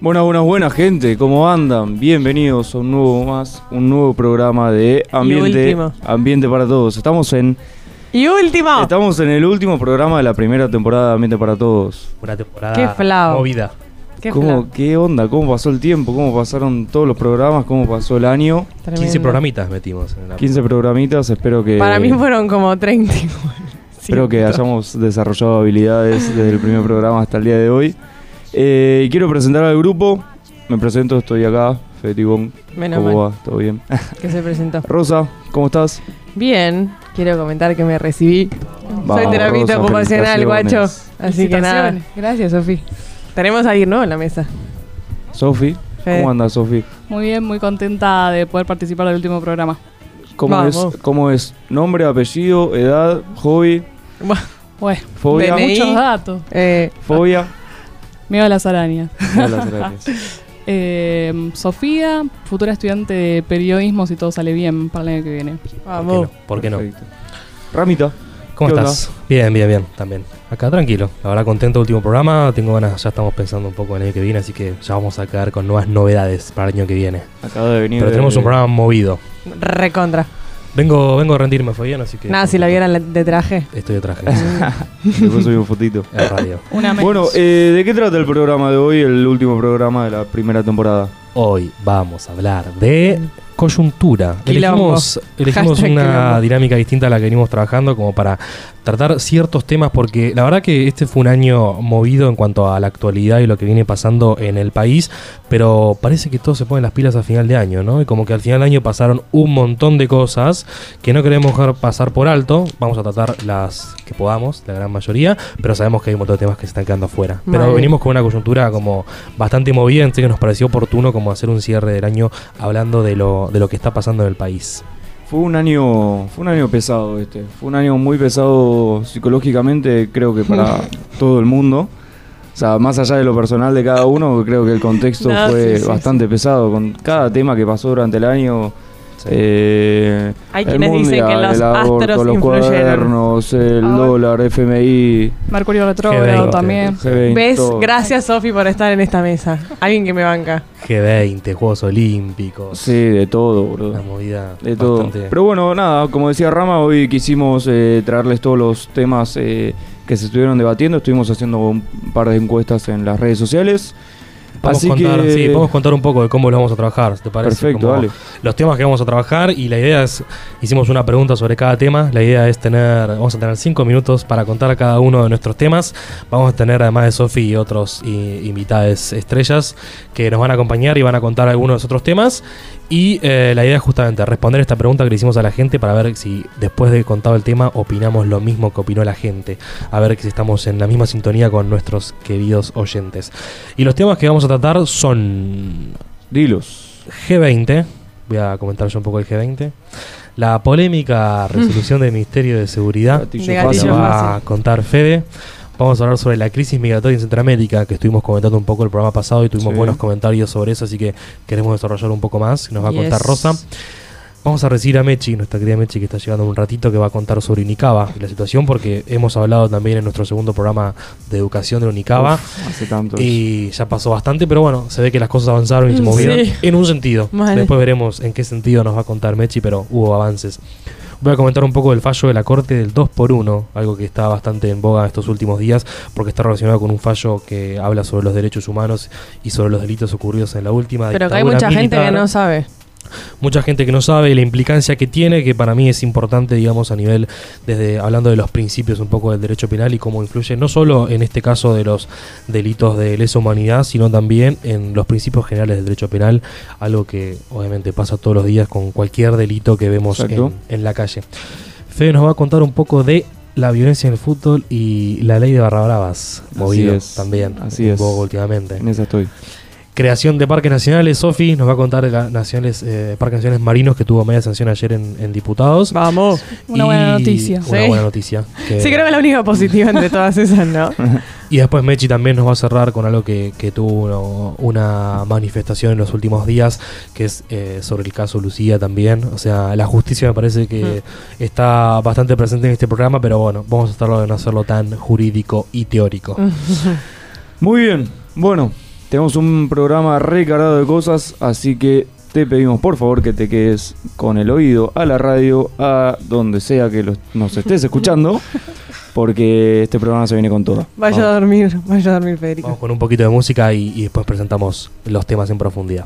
Buenas, buenas, buenas gente, ¿cómo andan? Bienvenidos a un nuevo más, un nuevo programa de Ambiente. Ambiente para Todos. Estamos en, Y último. estamos en el último programa de la primera temporada de Ambiente para Todos. Una temporada Qué flao. movida. Qué ¿Cómo, ¿Qué onda? ¿Cómo pasó el tiempo? ¿Cómo pasaron todos los programas? ¿Cómo pasó el año? tremendo. 15 programitas metimos en la 15 programitas, espero que... Para mí fueron como 30. igual. Espero que hayamos desarrollado habilidades desde el primer programa hasta el día de hoy. Eh, quiero presentar al grupo. Me presento, estoy acá, Fede Tibón. Menos ¿Cómo mal va? ¿Todo bien? que se presentó. Rosa, ¿cómo estás? Bien, quiero comentar que me recibí. Vamos, Soy terapeuta Rosa, ocupacional, guacho. Así que nada. Gracias, Sofi. Tenemos a alguien nuevo en la mesa. Sofi. ¿cómo andas, Sofi? Muy bien, muy contenta de poder participar del último programa. ¿Cómo Vamos. es, ¿Cómo es? Nombre, apellido, edad, hobby, Bueno, fobia, DNI. muchos datos. eh, fobia. Miedo a las arañas. No, las gracias. Eh, Sofía, futura estudiante de periodismo, si todo sale bien para el año que viene. ¿Por qué no? ¿Por qué no? Ramita, ¿Cómo estás? Bien, bien, bien, también. Acá tranquilo. La verdad, contento último programa. Tengo ganas, ya estamos pensando un poco en el año que viene, así que ya vamos a quedar con nuevas novedades para el año que viene. acaba de venir. Pero de- tenemos un programa movido. Recontra. Vengo, vengo a rendirme, fue bien, así que. Nada, si la vieran de traje. Estoy de traje. Después subí un fotito. Radio. Una menos. Bueno, eh, ¿de qué trata el programa de hoy, el último programa de la primera temporada? Hoy vamos a hablar de coyuntura. Quilombo. Elegimos, elegimos Hashtag una quilombo. dinámica distinta a la que venimos trabajando como para tratar ciertos temas porque la verdad que este fue un año movido en cuanto a la actualidad y lo que viene pasando en el país, pero parece que todos se ponen las pilas a final de año, ¿no? Y como que al final del año pasaron un montón de cosas que no queremos dejar pasar por alto, vamos a tratar las que podamos, la gran mayoría, pero sabemos que hay un montón de temas que se están quedando afuera. Pero venimos con una coyuntura como bastante movida, así que nos pareció oportuno como hacer un cierre del año hablando de lo, de lo que está pasando en el país. Fue un año, fue un año pesado este. Fue un año muy pesado psicológicamente, creo que para todo el mundo. O sea, más allá de lo personal de cada uno, creo que el contexto No, fue sí, sí, bastante pesado con cada tema que pasó durante el año. Eh, Hay el quienes dicen que mundial, los el aborto, astros los influyeron. cuadernos, el Ah, dólar, FMI, Mercurio retrógrado G20. también. G20. ¿Ves? todo. Gracias, Sofi, por estar en esta mesa. Alguien que me banca. G20, Juegos Olímpicos, Sí, de todo, bro. una movida De todo. bastante... Pero bueno, nada, como decía Rama, hoy quisimos eh, traerles todos los temas eh, que se estuvieron debatiendo. Estuvimos haciendo un par de encuestas en las redes sociales. Podemos Así contar, que- sí, podemos contar un poco de cómo lo vamos a trabajar, ¿te parece? Perfecto, Como dale. Los temas que vamos a trabajar y la idea es, hicimos una pregunta sobre cada tema, la idea es tener, vamos a tener cinco minutos para contar cada uno de nuestros temas, vamos a tener además de Sofi y otros invitados estrellas que nos van a acompañar y van a contar algunos de los otros temas y eh, la idea es justamente responder esta pregunta que le hicimos a la gente para ver si después de contado el tema opinamos lo mismo que opinó la gente, a ver si estamos en la misma sintonía con nuestros queridos oyentes. Y los temas que vamos a tratar son Dilos. G20, voy a comentar yo un poco el G20. La polémica resolución del Ministerio de Seguridad De va a contar Fede. Vamos a hablar sobre la crisis migratoria en Centroamérica, que estuvimos comentando un poco el programa pasado y tuvimos Sí. buenos comentarios sobre eso, así que queremos desarrollar un poco más. Nos va a Yes. contar Rosa. Vamos a recibir a Mechi, nuestra querida Mechi, que está llegando un ratito, que va a contar sobre Unicaba y la situación, porque hemos hablado también en nuestro segundo programa de educación de Unicaba. Uf, hace tanto. Y ya pasó bastante, pero bueno, se ve que las cosas avanzaron y se movieron Sí. en un sentido. Mal. Después veremos en qué sentido nos va a contar Mechi, pero hubo avances. Voy a comentar un poco del fallo de la Corte del 2x1, algo que está bastante en boga estos últimos días, porque está relacionado con un fallo que habla sobre los derechos humanos y sobre los delitos ocurridos en la última Pero que hay mucha gente que no sabe. Mucha gente que no sabe la implicancia que tiene, que para mí es importante, digamos, a nivel, desde hablando de los principios un poco del derecho penal y cómo influye no solo en este caso de los delitos de lesa humanidad, sino también en los principios generales del derecho penal, algo que obviamente pasa todos los días con cualquier delito que vemos en, en la calle. Fede nos va a contar un poco de la violencia en el fútbol y la ley de barra bravas, Así movido es, también, así es. últimamente. En esa estoy. Creación de parques nacionales, Sofi nos va a contar de los nacionales, eh, parques nacionales marinos que tuvo media sanción ayer en, en diputados. Vamos. Una buena noticia. Una Sí. buena noticia. que- Sí, creo que es la única positiva entre todas esas, ¿no? Y después Mechi también nos va a cerrar con algo que, que tuvo uno- una manifestación en los últimos días, que es eh, sobre el caso Lucía también. O sea, la justicia me parece que está bastante presente en este programa, pero bueno, vamos a tratar de no hacerlo tan jurídico y teórico. Muy bien, bueno, tenemos un programa recargado de cosas, así que te pedimos por favor que te quedes con el oído a la radio, a donde sea que los- nos estés escuchando, porque este programa se viene con todo. Vaya a dormir, vaya a dormir, Federico. Vamos con un poquito de música y, y después presentamos los temas en profundidad.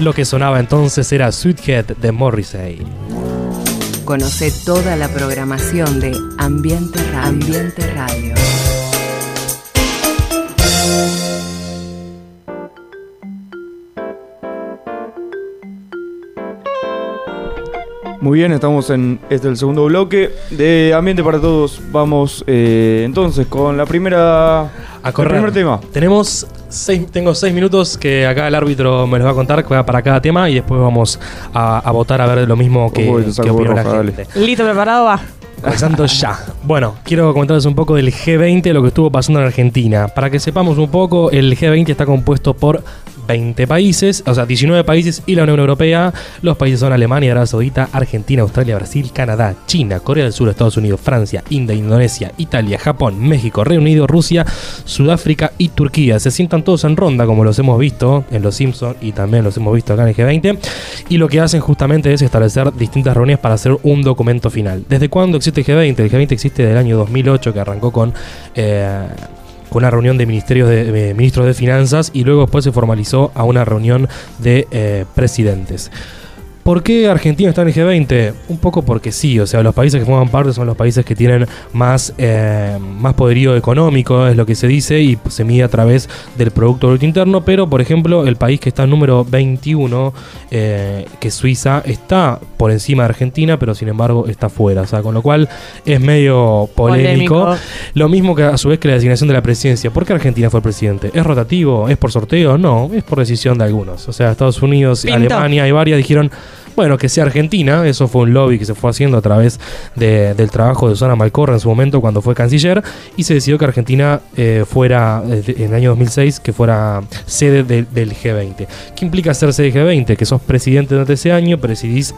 Lo que sonaba entonces era Sweethead de Morrissey. Conoce toda la programación de Ambiente Radio. Ambiente Radio. Muy bien, estamos en este es el segundo bloque de Ambiente para Todos. Vamos eh, entonces con la primera. A el correr. primer tema. Tenemos seis, tengo seis minutos que acá el árbitro me los va a contar que va para cada tema y después vamos a, a votar a ver lo mismo que, Uy, que opinó la gente. Listo, preparado, va. Comenzando ya. Bueno, quiero comentarles un poco del G20, lo que estuvo pasando en Argentina. Para que sepamos un poco, el G20 está compuesto por 20 países, o sea, 19 países y la Unión Europea. Los países son Alemania, Arabia Saudita, Argentina, Australia, Brasil, Canadá, China, Corea del Sur, Estados Unidos, Francia, India, Indonesia, Italia, Japón, México, Reino Unido, Rusia, Sudáfrica y Turquía. Se sientan todos en ronda, como los hemos visto en Los Simpsons y también los hemos visto acá en el G20. Y lo que hacen justamente es establecer distintas reuniones para hacer un documento final. ¿Desde cuándo existe el G20? El G20 existe desde el año 2008, que arrancó con. eh, con una reunión de ministerios de, ministros de finanzas y luego después se formalizó a una reunión de eh, presidentes. ¿Por qué Argentina está en el G20? Un poco porque sí, o sea, los países que forman parte son los países que tienen más, eh, más poderío económico, es lo que se dice, y se mide a través del Producto Bruto Interno, pero por ejemplo el país que está número 21, eh, que es Suiza, está por encima de Argentina, pero sin embargo está fuera, o sea, con lo cual es medio polémico. Lo mismo que a su vez que la designación de la presidencia. ¿Por qué Argentina fue presidente? ¿Es rotativo? ¿Es por sorteo? No, es por decisión de algunos. O sea, Estados Unidos. Alemania y varias dijeron, bueno, que sea Argentina. Eso fue un lobby que se fue haciendo a través de- del trabajo de Susana Malcorra en su momento cuando fue canciller. Y se decidió que Argentina eh, fuera, eh, en el año 2006, que fuera sede de- del G20. ¿Qué implica ser sede del G20? Que sos presidente durante ese año, presidís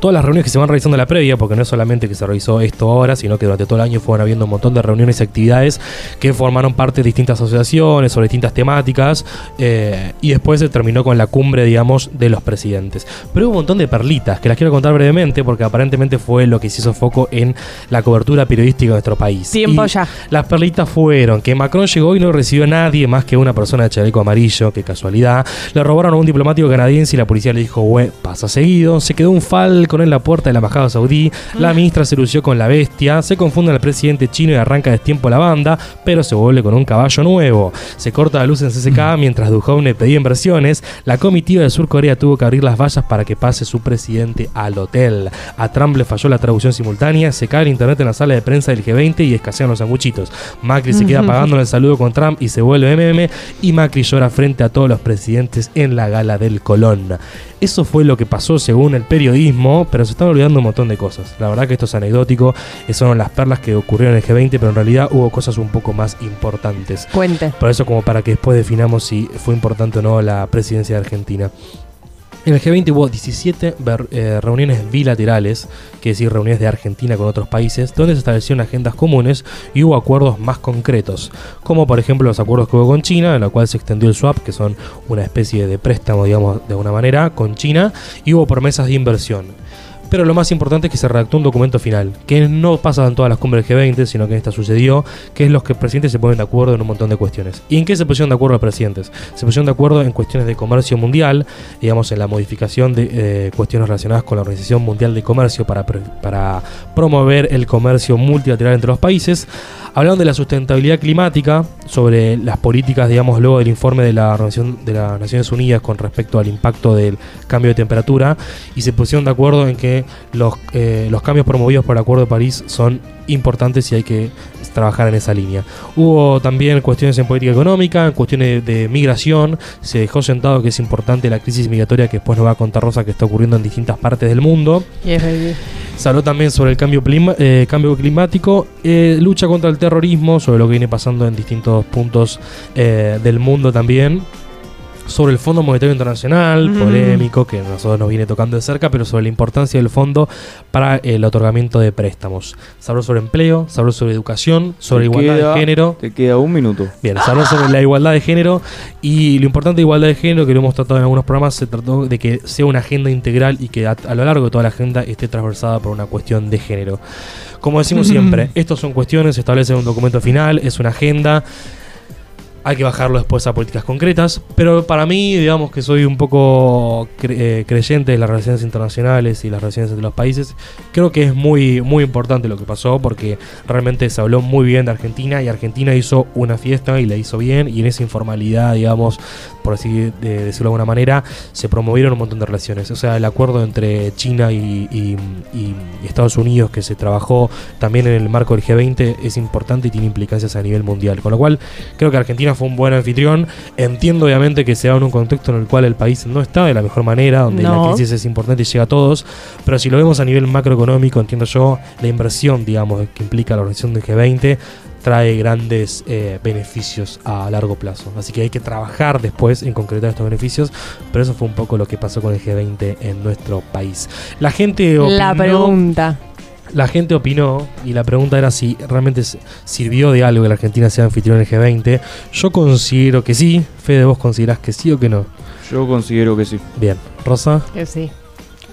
todas las reuniones que se van realizando en la previa, porque no es solamente que se realizó esto ahora, sino que durante todo el año fueron habiendo un montón de reuniones y actividades que formaron parte de distintas asociaciones sobre distintas temáticas, eh, y después se terminó con la cumbre, digamos, de los presidentes. Pero hubo un montón de perlitas que las quiero contar brevemente, porque aparentemente fue lo que se hizo foco en la cobertura periodística de nuestro país. Tiempo Y ya. las perlitas fueron que Macron llegó y no recibió a nadie más que una persona de chaleco amarillo, que casualidad. Le robaron a un diplomático canadiense y la policía le dijo, güey, pasa seguido. Se quedó un falcon en la puerta de la embajada saudí. La ministra se lució con la bestia. Se confunde al presidente chino y arranca de tiempo la banda, pero se vuelve con un caballo nuevo. Se corta la luz en CCK mientras Duhovne pedía inversiones. La comitiva de Sur Corea tuvo que abrir las vallas para que pase su presidente al hotel. A Trump le falló la traducción simultánea. Se cae el internet en la sala de prensa del G20 y escasean los sanguchitos. Macri se queda pagándole el saludo con Trump y se vuelve MM. Y Macri llora frente a todos los presidentes en la gala del Colón. Eso fue lo que pasó según el periodismo, pero se están olvidando un montón de cosas. La verdad que esto es anecdótico, esas son las perlas que ocurrieron en el G20, pero en realidad hubo cosas un poco más importantes. Cuente. Por eso como para que después definamos si fue importante o no la presidencia de Argentina. En el G20 hubo 17 ver- eh, reuniones bilaterales, que es decir, reuniones de Argentina con otros países, donde se establecieron agendas comunes y hubo acuerdos más concretos, como por ejemplo los acuerdos que hubo con China, en la cual se extendió el swap, que son una especie de préstamo, digamos, de alguna manera, con China, y hubo promesas de inversión. Pero lo más importante es que se redactó un documento final, que no pasa en todas las cumbres del G20, sino que esta sucedió, que es los que presidentes se ponen de acuerdo en un montón de cuestiones. ¿Y en qué se pusieron de acuerdo los presidentes? Se pusieron de acuerdo en cuestiones de comercio mundial, digamos, en la modificación de eh, cuestiones relacionadas con la Organización Mundial de Comercio para, para promover el comercio multilateral entre los países. Hablaron de la sustentabilidad climática, sobre las políticas, digamos, luego del informe de la Organización de las Naciones Unidas con respecto al impacto del cambio de temperatura, y se pusieron de acuerdo en que los, eh, los cambios promovidos por el Acuerdo de París son importantes y hay que trabajar en esa línea. Hubo también cuestiones en política económica, en cuestiones de, de migración, se dejó sentado que es importante la crisis migratoria que después nos va a contar Rosa que está ocurriendo en distintas partes del mundo. Yes, baby. Se habló también sobre el cambio, clima- eh, cambio climático, eh, lucha contra el terrorismo, sobre lo que viene pasando en distintos puntos eh, del mundo también. Sobre el Fondo Monetario Internacional, Mm. polémico, que a nosotros nos viene tocando de cerca, pero sobre la importancia del fondo para el otorgamiento de préstamos. Se habló sobre empleo, se habló sobre educación, sobre Te igualdad queda- de género. Te queda un minuto. Bien, se habló sobre la igualdad de género y lo importante de igualdad de género, que lo hemos tratado en algunos programas, se trató de que sea una agenda integral y que a, a lo largo de toda la agenda esté transversada por una cuestión de género. Como decimos siempre, estas son cuestiones, se establece en un documento final, es una agenda. Hay que bajarlo después a políticas concretas, pero para mí, digamos que soy un poco cre- eh, creyente de las relaciones internacionales y las relaciones entre los países, creo que es muy, muy importante lo que pasó porque realmente se habló muy bien de Argentina y Argentina hizo una fiesta y la hizo bien y en esa informalidad, digamos, por así de- decirlo de alguna manera, se promovieron un montón de relaciones. O sea, el acuerdo entre China y, y- y Estados Unidos que se trabajó también en el marco del G20 es importante y tiene implicancias a nivel mundial. Con lo cual, creo que Argentina fue un buen anfitrión. Entiendo obviamente que se da en un contexto en el cual el país no está de la mejor manera, donde la crisis es importante y llega a todos, pero si lo vemos a nivel macroeconómico, entiendo yo, la inversión, digamos, que implica la organización del G20 trae grandes eh, beneficios a largo plazo. Así que hay que trabajar después en concretar estos beneficios, pero eso fue un poco lo que pasó con el G20 en nuestro país. La gente opinó, La pregunta. La gente opinó y la pregunta era si realmente sirvió de algo que la Argentina sea anfitrión del G20. Yo considero que sí. Fede, vos considerás que sí o que no. Yo considero que sí. Bien. Rosa, Que sí.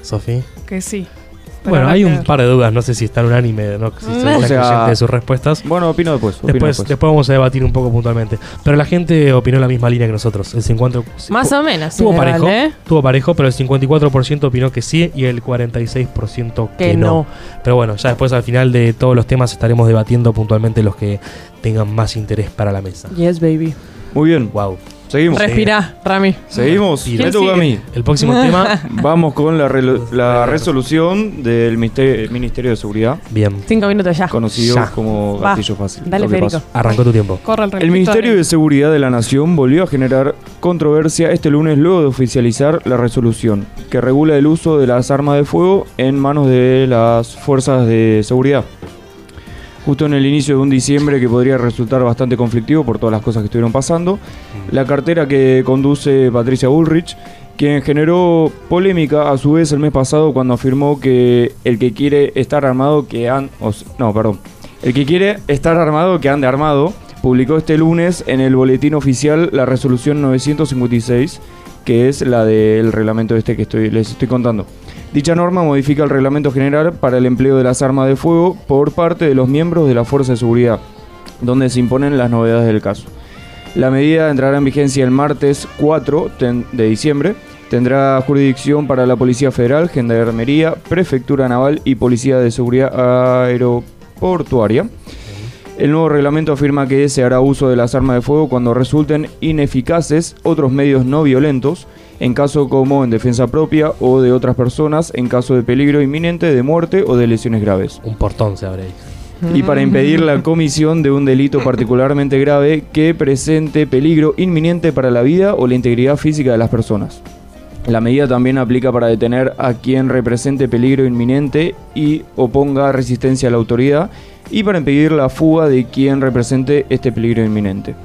Sofía. Que sí. Bueno, hay un par de dudas, no sé si están unánime, no si se O sea- creyente de sus respuestas. Bueno, opino después. opino Después, después. después vamos a debatir un poco puntualmente. Pero la gente opinó la misma línea que nosotros. El 50, Más o menos. Estuvo sí, parejo, estuvo parejo, pero el 54% opinó que sí y el 46% que, Que no. no. Pero bueno, ya después al final de todos los temas estaremos debatiendo puntualmente los que tengan más interés para la mesa. Yes, baby. Muy bien. Wow. Seguimos. Respira, Rami. Seguimos. ¿Quién Me toca a mí. El próximo tema, Vamos con la, relo- la resolución del Ministerio de Seguridad, bien, Cinco minutos ya. conocido Ya. como Va. gatillo fácil. Dale, Federico. arrancó tu tiempo. Corre el El relojito Ministerio de Seguridad de la Nación volvió a generar controversia este lunes luego de oficializar la resolución que regula el uso de las armas de fuego en manos de las fuerzas de seguridad. Justo en el inicio de un diciembre que podría resultar bastante conflictivo por todas las cosas que estuvieron pasando, la cartera que conduce Patricia Bullrich, quien generó polémica a su vez el mes pasado cuando afirmó que el que quiere estar armado que han... no, perdón. El que quiere estar armado que ande armado, publicó este lunes en el boletín oficial la resolución 956, que es la del reglamento este que estoy, les estoy contando. Dicha norma modifica el reglamento general para el empleo de las armas de fuego por parte de los miembros de la Fuerza de Seguridad, donde se imponen las novedades del caso. La medida entrará en vigencia el martes 4 ten- de diciembre. Tendrá jurisdicción para la Policía Federal, Gendarmería, Prefectura Naval y Policía de Seguridad Aeroportuaria. El nuevo reglamento afirma que se hará uso de las armas de fuego cuando resulten ineficaces otros medios no violentos, en caso como en defensa propia o de otras personas, en caso de peligro inminente de muerte o de lesiones graves Un portón se abre ahí. y para impedir la comisión de un delito particularmente grave que presente peligro inminente para la vida o la integridad física de las personas. La medida también aplica para detener a quien represente peligro inminente y oponga resistencia a la autoridad y para impedir la fuga de quien represente este peligro inminente.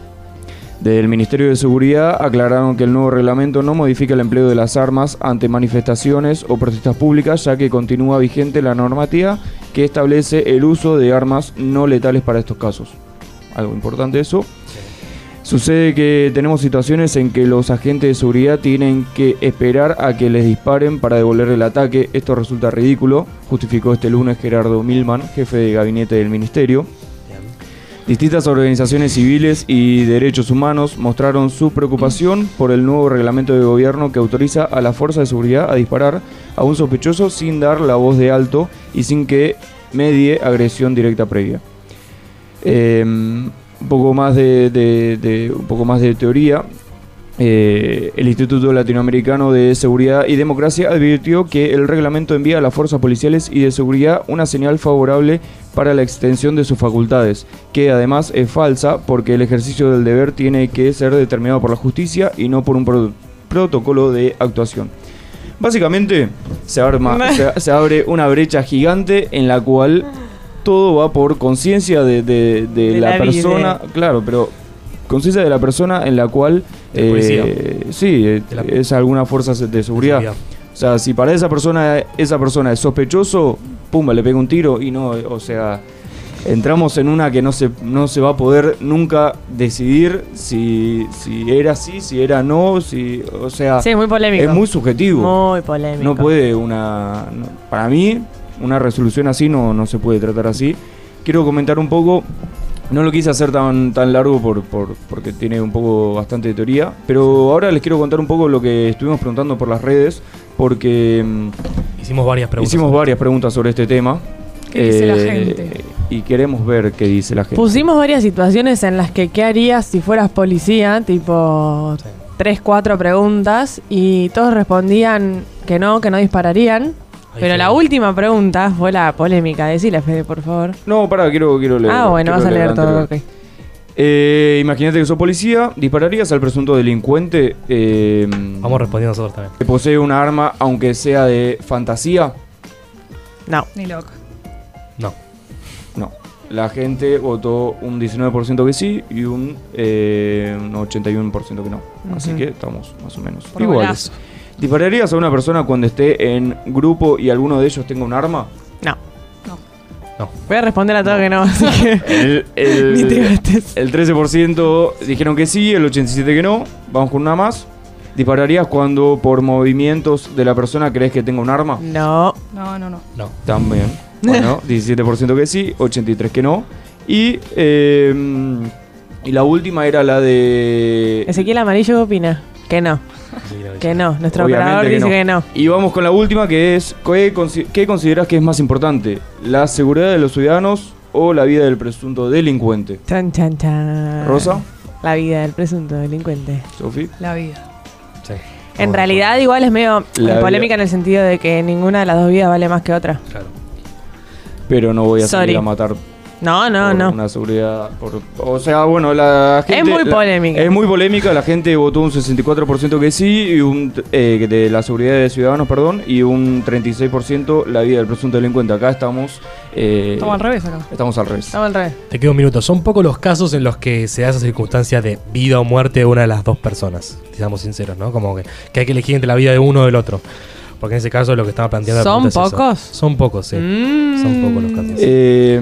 Del Ministerio de Seguridad aclararon que el nuevo reglamento no modifica el empleo de las armas ante manifestaciones o protestas públicas, ya que continúa vigente la normativa que establece el uso de armas no letales para estos casos. Algo importante eso. Sucede que tenemos situaciones en que los agentes de seguridad tienen que esperar a que les disparen para devolver el ataque. Esto resulta ridículo, justificó este lunes Gerardo Milman, jefe de gabinete del ministerio. Distintas organizaciones civiles y derechos humanos mostraron su preocupación por el nuevo reglamento de gobierno que autoriza a la fuerza de seguridad a disparar a un sospechoso sin dar la voz de alto y sin que medie agresión directa previa. Un poco más de, de- de- un poco más de teoría. Eh, el Instituto Latinoamericano de Seguridad y Democracia advirtió que el reglamento envía a las fuerzas policiales y de seguridad una señal favorable para la extensión de sus facultades, que además es falsa porque el ejercicio del deber tiene que ser determinado por la justicia y no por un pro- protocolo de actuación. Básicamente se, arma- se- se abre una brecha gigante en la cual todo va por conciencia de, de- de De la, la persona, claro, pero conciencia de la persona en la cual eh, sí, eh, la- es alguna fuerza de seguridad. O sea, si para esa persona esa persona es sospechoso, pumba, le pega un tiro y no, o sea, entramos en una que no se no se va a poder nunca decidir si si era así, si era no, si, o sea, Sí, muy polémico. es muy subjetivo. Muy polémico. No puede una. no- para mí, una resolución así no, no se puede tratar así. Quiero comentar un poco. No lo quise hacer tan, tan largo por, por- porque tiene un poco bastante de teoría. Pero ahora les quiero contar un poco lo que estuvimos preguntando por las redes. Porque mm, Hicimos varias preguntas. hicimos varias preguntas sobre este tema. ¿Qué dice la Eh, gente? Y queremos ver qué dice la gente. Pusimos varias situaciones en las que qué harías si fueras policía, tipo Sí. tres, cuatro preguntas y todos respondían que no, que no dispararían. Ahí Pero fue. la última pregunta fue la polémica. Decile, Fede, por favor. No, pará, quiero, quiero leer. ah, bueno, vas a leer todo. ok. Eh, Imagínate que sos policía, dispararías al presunto delincuente eh, Vamos respondiendo nosotros también. que posee una arma, aunque sea de fantasía. No. Ni loco. No. No. La gente votó un 19% que sí y un, eh, un 81% que no. Así que estamos más o menos Por iguales. ¿Dispararías a una persona cuando esté en grupo y alguno de ellos tenga un arma? No. No. Voy a responder a todo que no, así que. El, el- Ni te gastes. el 13% dijeron que sí, el 87% que no. Vamos con una más. ¿Dispararías cuando por movimientos de la persona crees que tenga un arma? No. No, no, no. No. También. Bueno, 17% que sí, 83% que no. Y, eh, y la última era la de... Ezequiel Amarillo ¿qué opina? Que no. Que no. Nuestro Obviamente operador que dice no. que no. Y vamos con la última que es, ¿qué, consi- qué consideras que es más importante? ¿La seguridad de los ciudadanos o la vida del presunto delincuente? Chan, chan, chan. Rosa, La vida del presunto delincuente. Sofi. La vida. Sí. En realidad, igual es medio La polémica vida- en el sentido de que ninguna de las dos vidas vale más que otra. Claro. Pero no voy a salir Sorry. a matar No, no, por no. una seguridad. por- o sea, bueno, la gente. muy la- polémica. es muy polémica. La gente votó un 64% que sí, y un, eh, de la seguridad de ciudadanos, perdón, y un 36% la vida del presunto delincuente. Acá estamos. eh, Estamos al revés acá. Estamos al revés. Estamos al revés. Te quedo un minuto. Son pocos los casos en los que se da esa circunstancia de vida o muerte de una de las dos personas. Seamos sinceros, ¿no? Como que, que hay que elegir entre la vida de uno o del otro. Porque en ese caso lo que estaba planteando la ¿Son es pocos? Son pocos, sí. Mm. Son pocos los casos. Eh,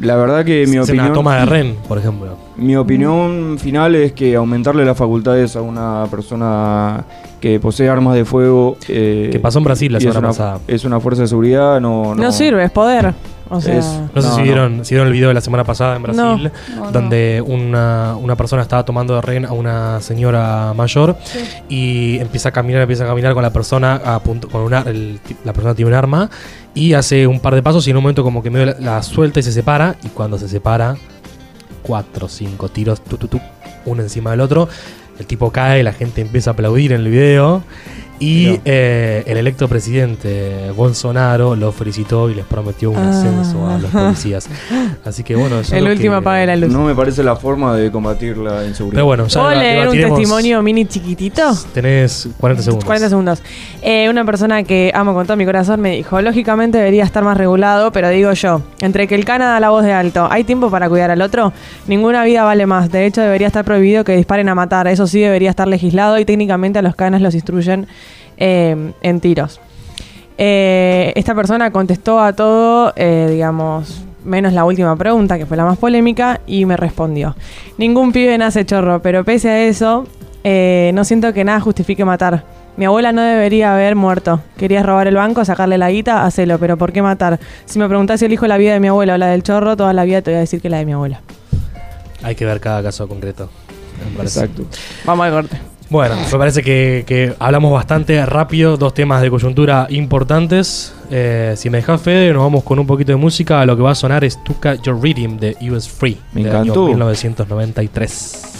la verdad que mi Es opinión. una toma de ren, por ejemplo. Mi opinión final es que aumentarle las facultades a una persona que posee armas de fuego. eh, Que pasó en Brasil la y es semana una- pasada. Es una fuerza de seguridad, no. No, sirve, es poder. O sea, Es- No, sé No, si no. vieron, si vieron el video de la semana pasada en Brasil, No, no. donde una, una persona estaba tomando de rehén a una señora mayor y empieza a caminar, empieza a caminar con la persona a punto, con una, el la persona tiene un arma y hace un par de pasos y en un momento como que medio la, la suelta y se separa y cuando se separa cuatro o cinco tiros tu, tu, tu, uno encima del otro el tipo cae, la gente empieza a aplaudir en el video y eh, el electo presidente Bolsonaro lo felicitó y les prometió un Ah. ascenso a los policías. Así que bueno, es el último apague la luz. No me parece la forma de combatir la inseguridad. Pero bueno, ya ¿Puedo deba- leer un testimonio mini chiquitito? Tenés 40 segundos. 40 segundos. Eh, una persona que amo con todo mi corazón me dijo, lógicamente debería estar más regulado, pero digo yo, entre que el cana da la voz de alto, ¿hay tiempo para cuidar al otro? Ninguna vida vale más. De hecho, debería estar prohibido que disparen a matar. Eso sí, debería estar legislado y técnicamente a los canas los instruyen eh, en tiros. Eh, esta persona contestó a todo, eh, digamos, menos la última pregunta, que fue la más polémica, y me respondió. Ningún pibe nace chorro, pero pese a eso, eh, no siento que nada justifique matar. Mi abuela no debería haber muerto. Querías robar el banco, sacarle la guita, hacelo, pero ¿por qué matar? Si me preguntás si elijo la vida de mi abuela o la del chorro, toda la vida te voy a decir que la de mi abuela. Hay que ver cada caso concreto. Exacto. Vamos al corte. Bueno, me parece que, que hablamos bastante rápido, dos temas de coyuntura importantes. Eh, si me dejas, Fede, nos vamos con un poquito de música. Lo que va a sonar es Tuca Your Rhythm de US Free, Me del año encantó. 1993.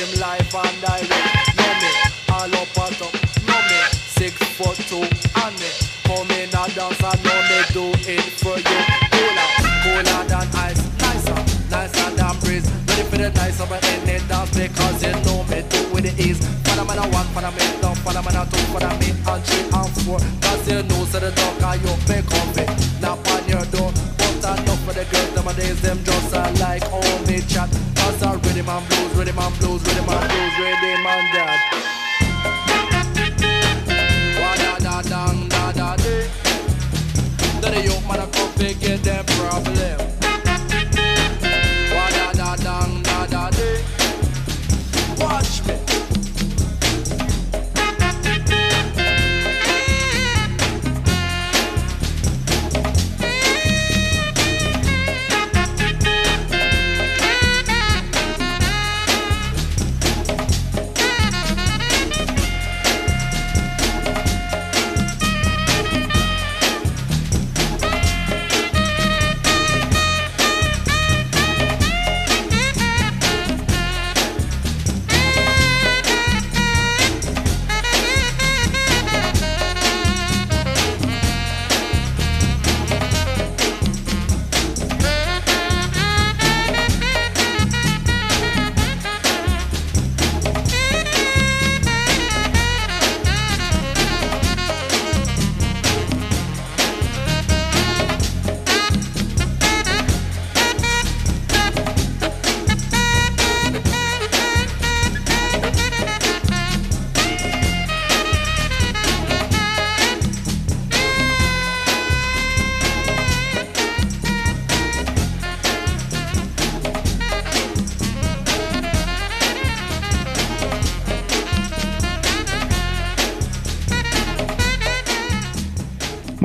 Him live and direct. Know me, all up and up. Know me, six foot two and me. Come in and dance and know me do it for you. Cooler, cooler than ice, nicer, nicer than breeze. Ready for the nice of any dance because you know me do with the ease. Follow me one, follow me down, follow me two, follow me and three and four. Cause you know so the dog and you be comfy. Blues, rhythm and blues,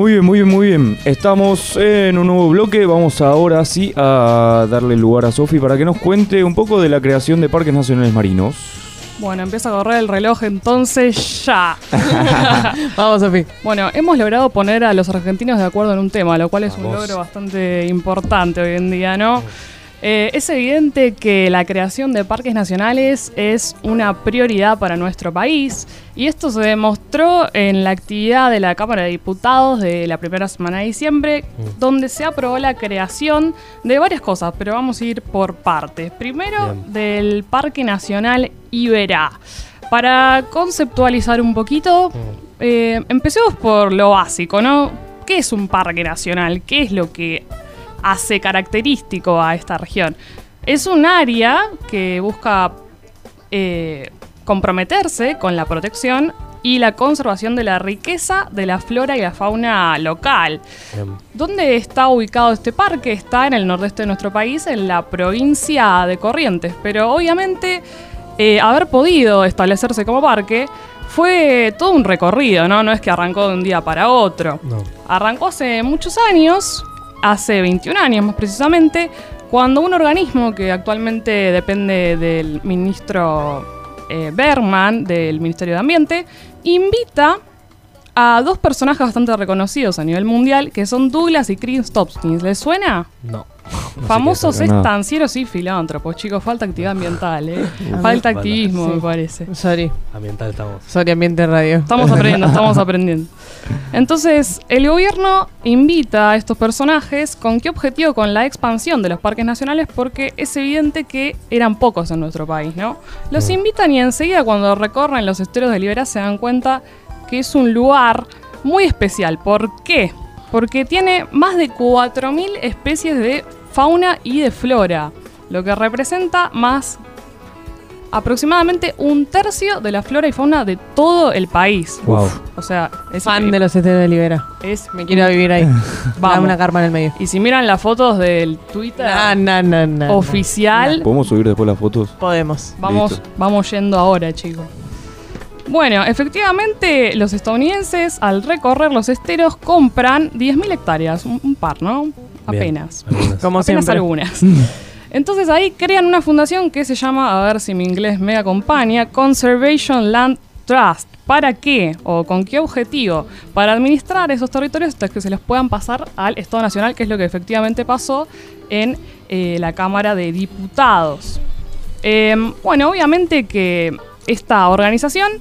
Muy bien, muy bien, muy bien. Estamos en un nuevo bloque. Vamos ahora sí a darle lugar a Sofi para que nos cuente un poco de la creación de parques nacionales marinos. Bueno, empieza a correr el reloj entonces ya. Vamos, Sofi. Bueno, hemos logrado poner a los argentinos de acuerdo en un tema, lo cual es un logro bastante importante hoy en día, ¿no? Eh, es evidente que la creación de parques nacionales es una prioridad para nuestro país y esto se demostró en la actividad de la Cámara de Diputados de la primera semana de diciembre, donde se aprobó la creación de varias cosas, pero vamos a ir por partes. Primero, Bien. del Parque Nacional Iberá. Para conceptualizar un poquito, eh, empecemos por lo básico, ¿no? ¿Qué es un parque nacional? ¿Qué es lo que hace característico a esta región? Es un área que busca eh, comprometerse con la protección y la conservación de la riqueza de la flora y la fauna local. Bien. ¿Dónde está ubicado este parque? Está en el nordeste de nuestro país, en la provincia de Corrientes. Pero obviamente, eh, haber podido establecerse como parque fue todo un recorrido, ¿no? No es que arrancó de un día para otro. No. Arrancó hace muchos años, hace 21 años más precisamente, Cuando un organismo que actualmente depende del ministro eh, Berman, del Ministerio de Ambiente, invita a dos personajes bastante reconocidos a nivel mundial, que son Douglas y Chris Stopkins. ¿Les suena? No. Famosos es. estancieros y filántropos, chicos. Falta actividad ambiental, ¿eh? Falta activismo, Sí. me parece. Sorry. Ambiental estamos. Sorry, Ambiente Radio. Estamos aprendiendo, estamos aprendiendo. Entonces, el gobierno invita a estos personajes con qué objetivo, con la expansión de los parques nacionales, porque es evidente que eran pocos en nuestro país, ¿no? Los Mm. invitan y enseguida cuando recorren los esteros de Liberá se dan cuenta que es un lugar muy especial. ¿Por qué? Porque tiene más de 4.000 especies de fauna y de flora, lo que representa más aproximadamente un tercio de la flora y fauna de todo el país. Wow. O sea, es Fan de los esteros de Libera. es Me quiero vivir ahí. Vamos. Dame una carpa en el medio. Y si miran las fotos del Twitter oficial, ¿Podemos subir después las fotos? Podemos. vamos, Listo. vamos yendo ahora, chicos. Bueno, efectivamente, los estadounidenses al recorrer los esteros compran 10.000 hectáreas, un, un par, ¿no? Bien. Apenas. Algunas. Como Apenas siempre. algunas. Entonces ahí crean una fundación que se llama, a ver si mi inglés me acompaña, Conservation Land Trust. ¿Para qué? ¿O con qué objetivo? Para administrar esos territorios hasta que se los puedan pasar al Estado Nacional, que es lo que efectivamente pasó en eh, la Cámara de Diputados. Em, bueno, obviamente que esta organización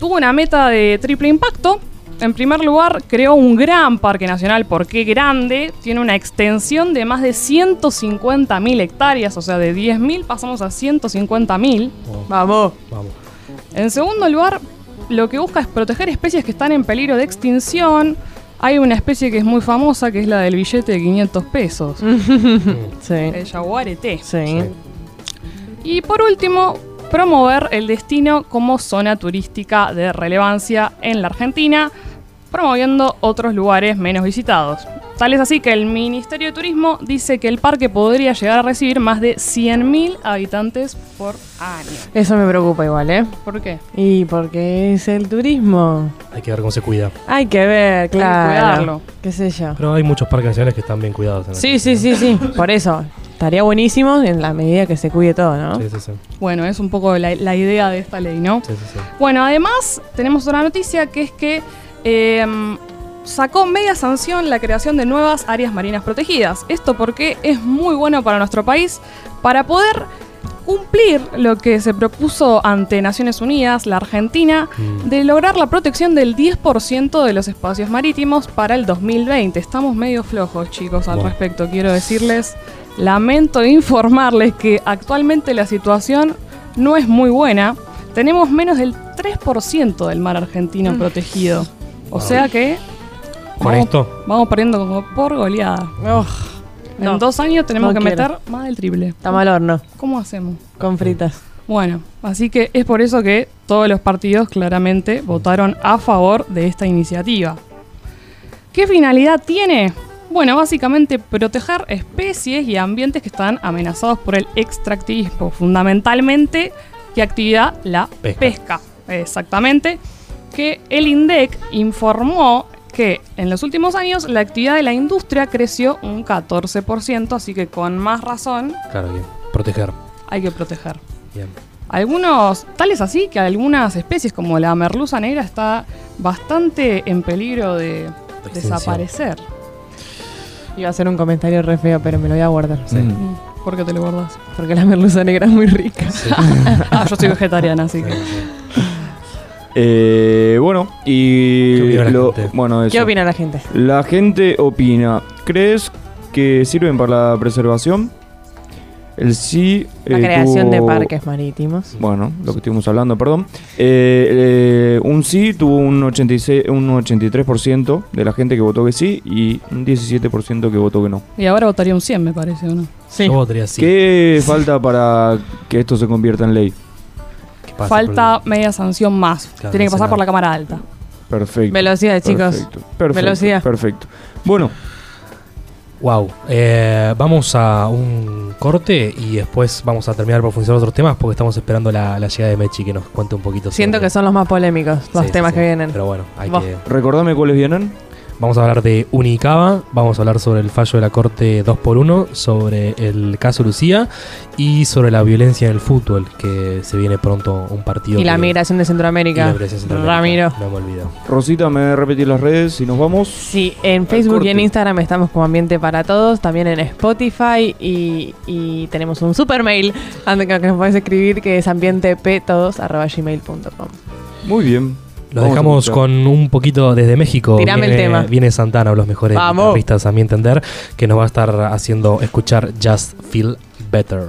tuvo una meta de triple impacto. En primer lugar, creó un gran parque nacional. ¿Por qué grande? Tiene una extensión de más de 150.000 hectáreas, o sea, de 10.000 pasamos a 150.000. Wow. Vamos. Vamos. En segundo lugar, lo que busca es proteger especies que están en peligro de extinción. Hay una especie que es muy famosa, que es la del billete de 500 pesos, Sí. el jaguarete. Sí. Y por último, promover el destino como zona turística de relevancia en la Argentina, promoviendo otros lugares menos visitados. Tal es así que el Ministerio de Turismo dice que el parque podría llegar a recibir más de 100.000 habitantes por año. Eso me preocupa igual, ¿eh? ¿Por qué? Y porque es el turismo. Hay que ver cómo se cuida. Hay que ver, que claro. cuidarlo. ¿Qué sé yo? Pero hay muchos parques nacionales que están bien cuidados. en Sí, sí, sí, sí. Por eso. Estaría buenísimo en la medida que se cuide todo, ¿no? Sí, sí, sí. Bueno, es un poco la, la idea de esta ley, ¿no? Sí, sí, sí. Bueno, además tenemos otra noticia que es que eh, sacó media sanción la creación de nuevas áreas marinas protegidas. Esto porque es muy bueno para nuestro país para poder cumplir lo que se propuso ante Naciones Unidas, la Argentina, Mm. de lograr la protección del 10% de los espacios marítimos para el 2020. Estamos medio flojos, chicos, al Bueno. respecto. Quiero decirles, lamento informarles que actualmente la situación no es muy buena. Tenemos menos del 3% del mar argentino protegido. O sea que Con vamos, esto, vamos perdiendo como por goleada. En No. dos años tenemos No que quiero. meter más del triple. está mal horno. ¿Cómo hacemos? Con fritas. Bueno, así que es por eso que todos los partidos claramente votaron a favor de esta iniciativa. ¿Qué finalidad tiene? Bueno, básicamente proteger especies y ambientes que están amenazados por el extractivismo. Fundamentalmente, ¿qué actividad? La Pesca. pesca. Exactamente. Que el INDEC informó que en los últimos años la actividad de la industria creció un 14%, así que con más razón claro, bien. Proteger. hay que proteger. Bien. Algunos, tal es así que algunas especies como la merluza negra está bastante en peligro de desaparecer. Iba a hacer un comentario re feo, pero me lo voy a guardar. Sí. Mm. ¿Por qué te lo guardas? Porque la merluza negra es muy rica. Ah, yo soy vegetariana, así que. Eh, bueno, y ¿Qué opina la lo- gente? bueno, eso. ¿Qué opina la gente? La gente opina, ¿crees que sirven para la preservación? El sí La eh, creación de parques marítimos. Bueno, lo que estuvimos hablando, perdón. Eh, eh, un sí tuvo un 86, un 83% de la gente que votó que sí y un 17% que votó que no. Y ahora votaría un 100, me parece, ¿o no? Sí. Yo votaría sí. ¿Qué falta para que esto se convierta en ley? ¿Qué pasa Falta media sanción más. Claro, Tiene que pasar por la Cámara Alta. Perfecto. Velocidad, chicos. Perfecto. Perfecto. Velocidad. Perfecto. Bueno, Wow. Eh, vamos a un corte y después vamos a terminar de profundizar otros temas porque estamos esperando la, la llegada de Mechi que nos cuente un poquito Siento sobre- que son los más polémicos, los Sí, temas sí, que vienen. Pero bueno, hay Vos. que. recordame cuáles vienen. Vamos a hablar de Unicaba, vamos a hablar sobre el fallo de la Corte 2x1, sobre el caso Lucía y sobre la violencia en el fútbol, que se viene pronto un partido. Y la migración de Centroamérica. La migración de Centroamérica. Ramiro. No me olvido. Rosita, me repetí las redes y nos vamos. Sí, en Facebook y en Instagram estamos como Ambiente para Todos, también en Spotify y, tenemos un super mail que nos podés escribir que es ambienteptodos.gmail.com. Muy bien. Los dejamos con un poquito desde México. Tirame viene, el tema. Viene Santana, los mejores Vamos. guitarristas a mi entender, que nos va a estar haciendo escuchar Just Feel Better.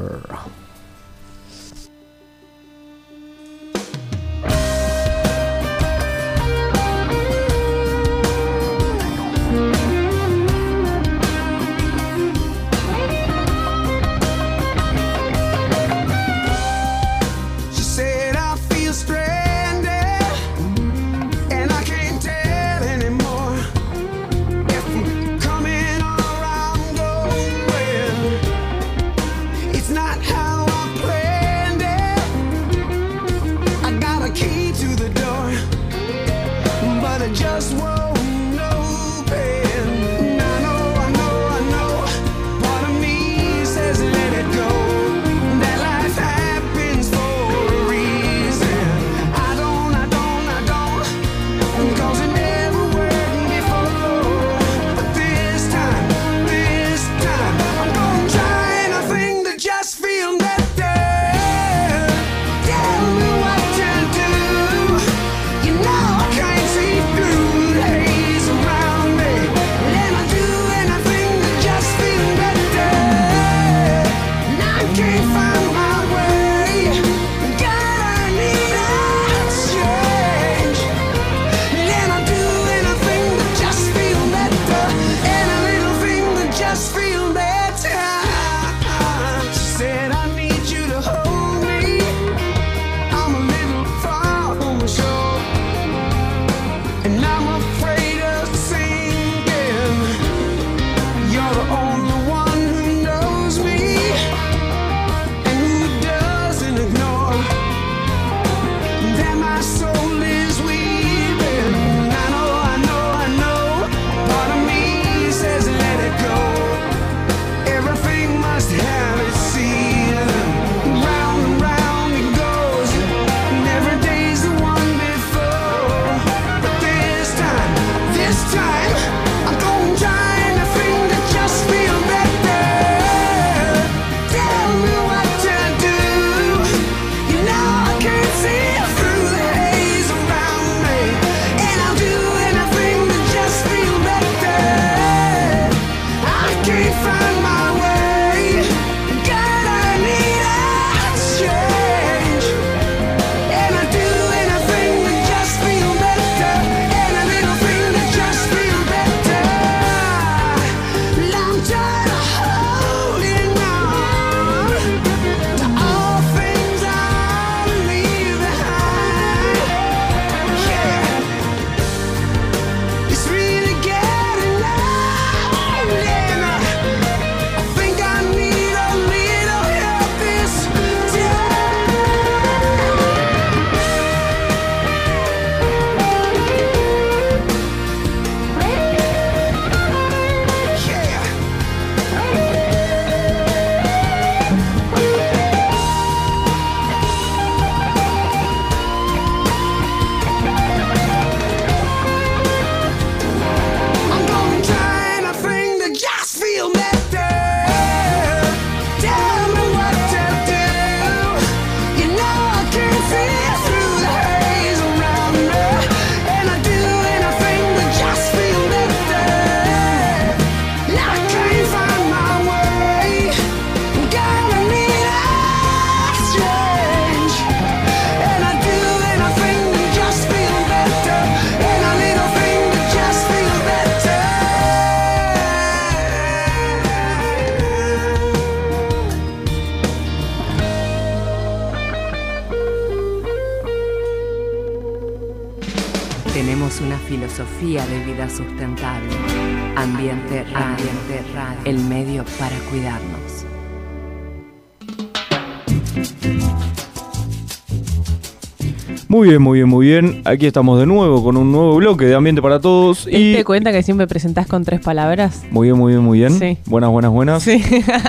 Muy bien, muy bien, muy bien. Aquí estamos de nuevo con un nuevo bloque de Ambiente para Todos. ¿Te Y cuenta que siempre presentás con tres palabras? muy bien, muy bien, muy bien. Sí. Buenas, buenas, buenas. Sí.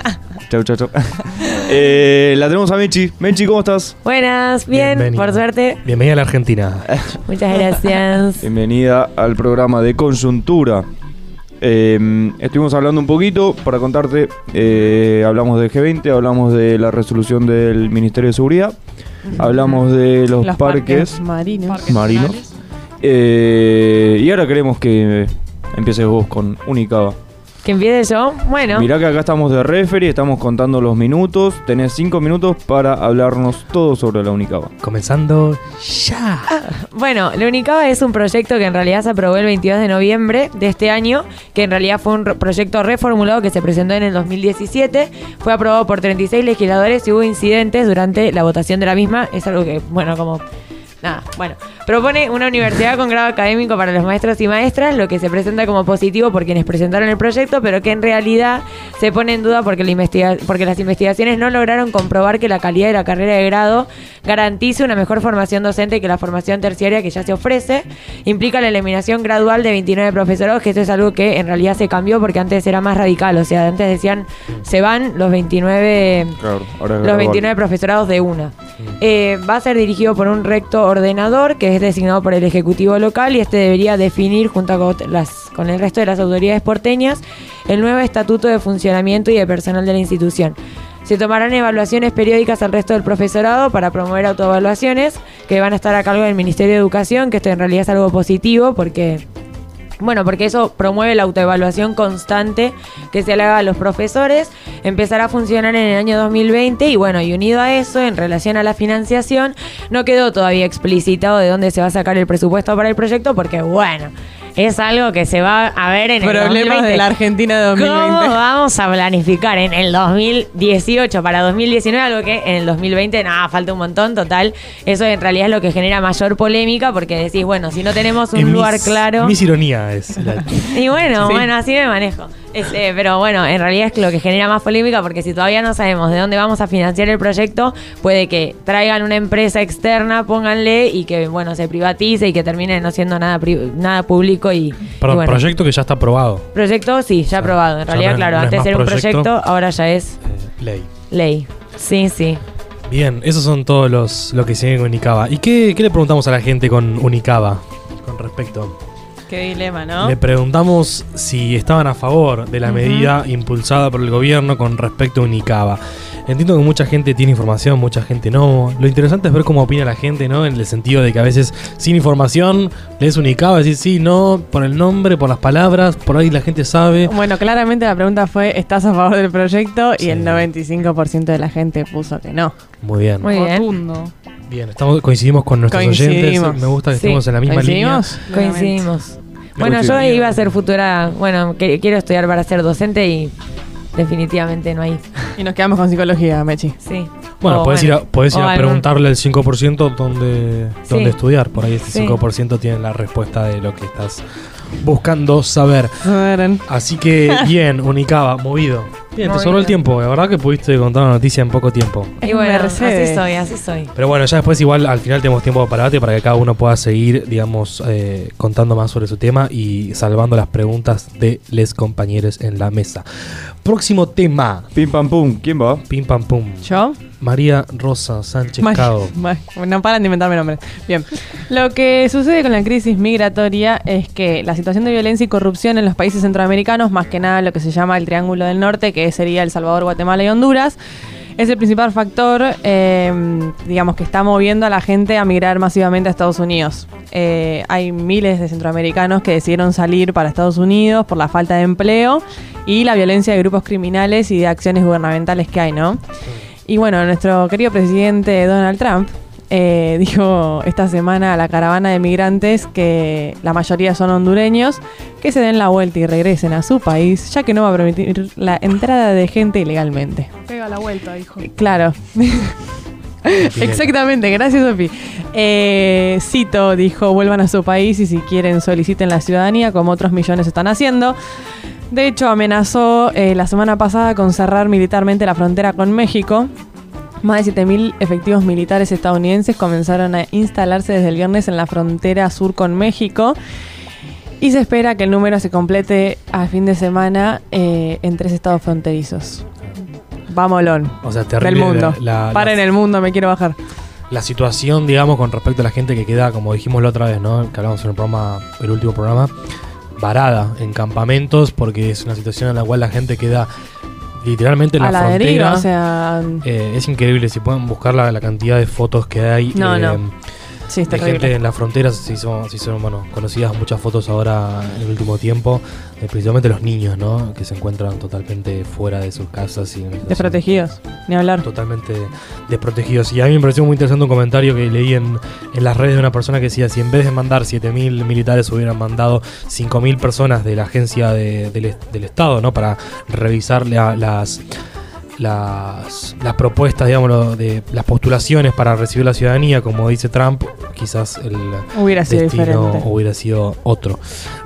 Chau, chau, chau. Eh, la tenemos a Mechi. Mechi, ¿cómo estás? Buenas, bien, Bienvenida. por suerte. Bienvenida a la Argentina. Muchas gracias. Bienvenida al programa de Conjuntura. Eh, estuvimos hablando un poquito para contarte. eh, hablamos del G20, hablamos de la resolución del Ministerio de Seguridad, hablamos de los, parques, marinos. Parques marinos. nacionales. eh, y ahora queremos que empieces vos con Unicaba. Que empiece yo. Bueno, Mirá que acá estamos de referee, estamos contando los minutos. Tenés cinco minutos para hablarnos todo sobre la Unicaba. Comenzando ya. bueno, la Unicaba es un proyecto que en realidad se aprobó el 22 de noviembre de este año, que en realidad fue un re- proyecto reformulado que se presentó en el 2017. Fue aprobado por 36 legisladores y hubo incidentes durante la votación de la misma. Es algo que, bueno, como Nada, bueno. Propone una universidad con grado académico para los maestros y maestras, lo que se presenta como positivo por quienes presentaron el proyecto, pero que en realidad se pone en duda porque, la investiga- porque las investigaciones no lograron comprobar que la calidad de la carrera de grado garantice una mejor formación docente que la formación terciaria que ya se ofrece. Implica la eliminación gradual de 29 profesorados, que eso es algo que en realidad se cambió porque antes era más radical. O sea, antes decían se van los 29 Claro, ahora es los gradual. 29 profesorados de una. Eh, va a ser dirigido por un recto ordenador que es designado por el Ejecutivo local y este debería definir junto con, el resto de las autoridades porteñas el nuevo estatuto de funcionamiento y de personal de la institución. Se tomarán evaluaciones periódicas al resto del profesorado para promover autoevaluaciones que van a estar a cargo del Ministerio de Educación, que esto en realidad es algo positivo porque bueno, porque eso promueve la autoevaluación constante que se le haga a los profesores. Empezará a funcionar en el año 2020 y bueno, y unido a eso, en relación a la financiación, no quedó todavía explicitado de dónde se va a sacar el presupuesto para el proyecto porque bueno, es algo que se va a ver en el Problemas 2020. de la Argentina de 2020. ¿Cómo vamos a planificar en el 2018 para 2019 algo que en el 2020 nada, falta un montón, total. Eso en realidad es lo que genera mayor polémica porque decís, bueno, si no tenemos un En lugar mis- claro... Mis ironía es. la- Y bueno, Sí. bueno, así me manejo. Este, pero bueno, en realidad es lo que genera más polémica porque si todavía no sabemos de dónde vamos a financiar el proyecto, puede que traigan una empresa externa, pónganle y que bueno, se privatice y que termine no siendo nada nada público y, y Perdón, bueno. proyecto que ya está aprobado. Proyecto sí, ya aprobado. En realidad, no claro, no es antes era un proyecto. proyecto, ahora ya es eh, ley. ley. Sí, sí. Bien, esos son todos los lo que se con Unicaba. ¿Y qué, qué le preguntamos a la gente con Unicaba? Con respecto. Qué dilema, ¿no? Le preguntamos si estaban a favor de la medida impulsada por el gobierno con respecto a Unicaba. Entiendo que mucha gente tiene información, mucha gente no. Lo interesante es ver cómo opina la gente, ¿no? En el sentido de que a veces sin información lees Unicaba, decís sí, no, por el nombre, por las palabras, por ahí la gente sabe. Bueno, claramente la pregunta fue, ¿estás a favor del proyecto? Sí. Y el 95% de la gente puso que no. Muy bien. Muy bien. Rotundo. Bien, estamos, coincidimos con nuestros Coincidimos. oyentes. Me gusta que Sí. estemos en la misma línea. ¿Coincidimos? Coincidimos. Bueno, yo Coincidimos. iba a ser futura, bueno, que, quiero estudiar para ser docente y definitivamente no hay. Y nos quedamos con psicología, Mechi. Sí. Bueno, podés ir a, podés ir a preguntarle al 5% dónde, Sí. dónde estudiar. Por ahí este Sí. 5% tiene la respuesta de lo que estás buscando saber. Así que bien, Unicaba, movido. Bien, te sobró el tiempo. La verdad que pudiste contar una noticia en poco tiempo. Y bueno, así soy, así soy. Pero bueno, ya después igual al final tenemos tiempo para debate para que cada uno pueda seguir, digamos, eh, contando más sobre su tema y salvando las preguntas de les compañeros en la mesa. Próximo tema. Pim pam pum, ¿quién va? Pim pam pum. ¿Yo? María Rosa Sánchez May- Cao. May- No paran de inventarme nombres. Bien. Lo que sucede con la crisis migratoria es que la situación de violencia y corrupción en los países centroamericanos, más que nada lo que se llama el Triángulo del Norte, que sería El Salvador, Guatemala y Honduras, es el principal factor, eh, digamos, que está moviendo a la gente a migrar masivamente a Estados Unidos. Eh, hay miles de centroamericanos que decidieron salir para Estados Unidos por la falta de empleo y la violencia de grupos criminales y de acciones gubernamentales que hay, ¿no? Y bueno, nuestro querido presidente Donald Trump eh, dijo esta semana a la caravana de migrantes que la mayoría son hondureños, que se den la vuelta y regresen a su país, ya que no va a permitir la entrada de gente ilegalmente. Pega la vuelta, hijo. Claro. Exactamente, gracias Sofi. Eh, Cito dijo, vuelvan a su país y si quieren soliciten la ciudadanía como otros millones están haciendo. De hecho, amenazó eh, la semana pasada con cerrar militarmente la frontera con México. Más de 7.000 efectivos militares estadounidenses comenzaron a instalarse desde el viernes en la frontera sur con México. Y se espera que el número se complete a fin de semana eh, en tres estados fronterizos. Vámolón. O sea, Del terrible. mundo. la- la- Para en el mundo, me quiero bajar. la situación, digamos, con respecto a la gente que queda, como dijimos la otra vez, ¿no? Que hablamos en el programa, el último programa, varada en campamentos, porque es una situación en la cual la gente queda literalmente en la, la frontera. deriva, o sea. Eh, es increíble, si pueden buscar la, la cantidad de fotos que hay. No, eh, no. Sí, es De terrible. gente en las fronteras se hicieron, se hicieron, bueno, conocidas muchas fotos ahora en el último tiempo, eh, principalmente los niños, ¿no? Que se encuentran totalmente fuera de sus casas y Desprotegidos, ni hablar. totalmente desprotegidos. Y a mí me pareció muy interesante un comentario que leí en, en las redes de una persona que decía, si en vez de mandar 7.000 militares hubieran mandado 5.000 personas de la agencia de- del, del Estado, ¿no? Para revisar la- las... Las, las propuestas, digamos, de las postulaciones para recibir la ciudadanía, como dice Trump, quizás el Hubiera sido destino diferente. hubiera sido otro.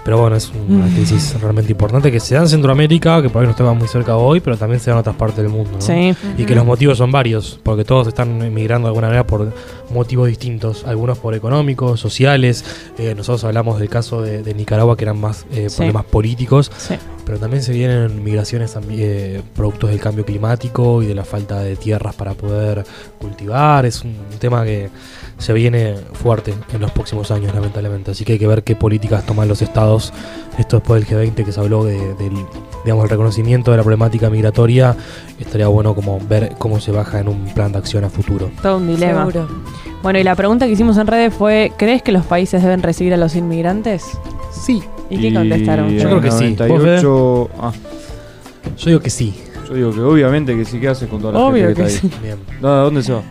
Pero bueno, es una Mm. crisis realmente importante que se da en Centroamérica, que por ahí no estamos muy cerca hoy, pero también se da en otras partes del mundo. ¿no? Sí. Y que los motivos son varios, porque todos están emigrando de alguna manera por motivos distintos, algunos por económicos, sociales. eh, nosotros hablamos del caso de, de Nicaragua, que eran más eh, Sí. problemas políticos, Sí. Pero también se vienen migraciones eh, productos del cambio climático y de la falta de tierras para poder cultivar. Es un tema que se viene fuerte en los próximos años, lamentablemente. Así que hay que ver qué políticas toman los estados. Esto después del G20 que se habló de- del digamos, el reconocimiento de la problemática migratoria. Estaría bueno como ver cómo se baja en un plan de acción a futuro. Todo un dilema. Seguro. Bueno, y la pregunta que hicimos en redes fue: ¿crees que los países deben recibir a los inmigrantes? Sí. ¿Y qué contestaron? Yo creo que sí. 98, ah, Yo digo que sí. yo digo que obviamente que sí, ¿qué hace con toda la Obvio gente que, que está ahí? sí. Bien. No, ¿a dónde se va?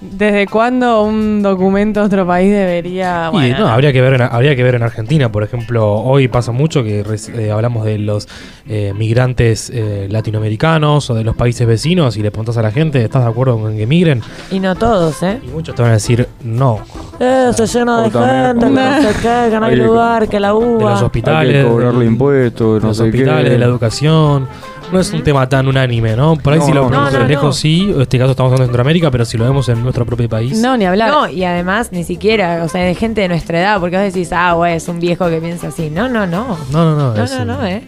¿Desde cuándo un documento de otro país debería.? Y, bueno, no, habría que ver en, habría que ver en Argentina, por ejemplo, hoy pasa mucho que eh, hablamos de los eh, migrantes eh, latinoamericanos o de los países vecinos y le preguntas a la gente, ¿estás de acuerdo con que migren? Y no todos, ¿eh? Y muchos te van a decir no. Eh, se llena de gente, que no sé qué, que no hay Hay que- lugar, que la De los uva. Hay hospitales, que cobrarle impuestos, de no los sé hospitales, qué. de la educación. No es un tema tan unánime, ¿no? Por ahí No, si lo no, vemos no, de no, lejos no. sí, en este caso estamos hablando de Centroamérica, pero si lo vemos en nuestro propio país. No, ni hablar. No, y además ni siquiera, o sea, de gente de nuestra edad, porque vos decís, ah, güey, es un viejo que piensa así. No, no, no. no, no, no, No, es no, no, eh.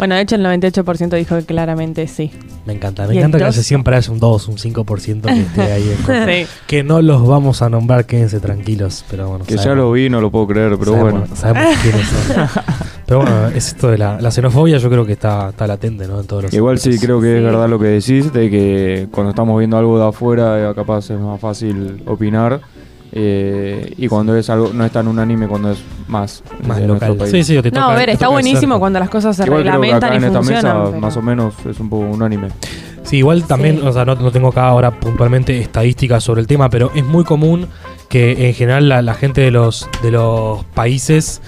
Bueno, de hecho, el 98% dijo que claramente sí. Me encanta, me ¿Y el encanta que dos? haya siempre haya un 2, un 5% que esté ahí en contra. Sí. Que no los vamos a nombrar, quédense tranquilos. Pero bueno, Que ya lo vi, no lo puedo creer, pero sabemos, bueno. Sabemos quiénes son. pero bueno, es esto de la, la xenofobia, yo creo que está, está latente, ¿no? En todos los Igual sí, creo que es verdad lo que decís, de que cuando estamos viendo algo de afuera, eh, capaz es más fácil opinar. Eh, y cuando es algo, no es tan unánime, cuando es más, Más de nuestro local. país. Sí, sí, o te No, toca- a ver, está buenísimo cuando las cosas se Igual creo que acá reglamentan y en esta funcionan. mesa, pero- más o menos, es un poco unánime. Sí, igual también, Sí. o sea, no, no tengo acá ahora puntualmente estadísticas sobre el tema, pero es muy común que en general la, la gente de los, de los países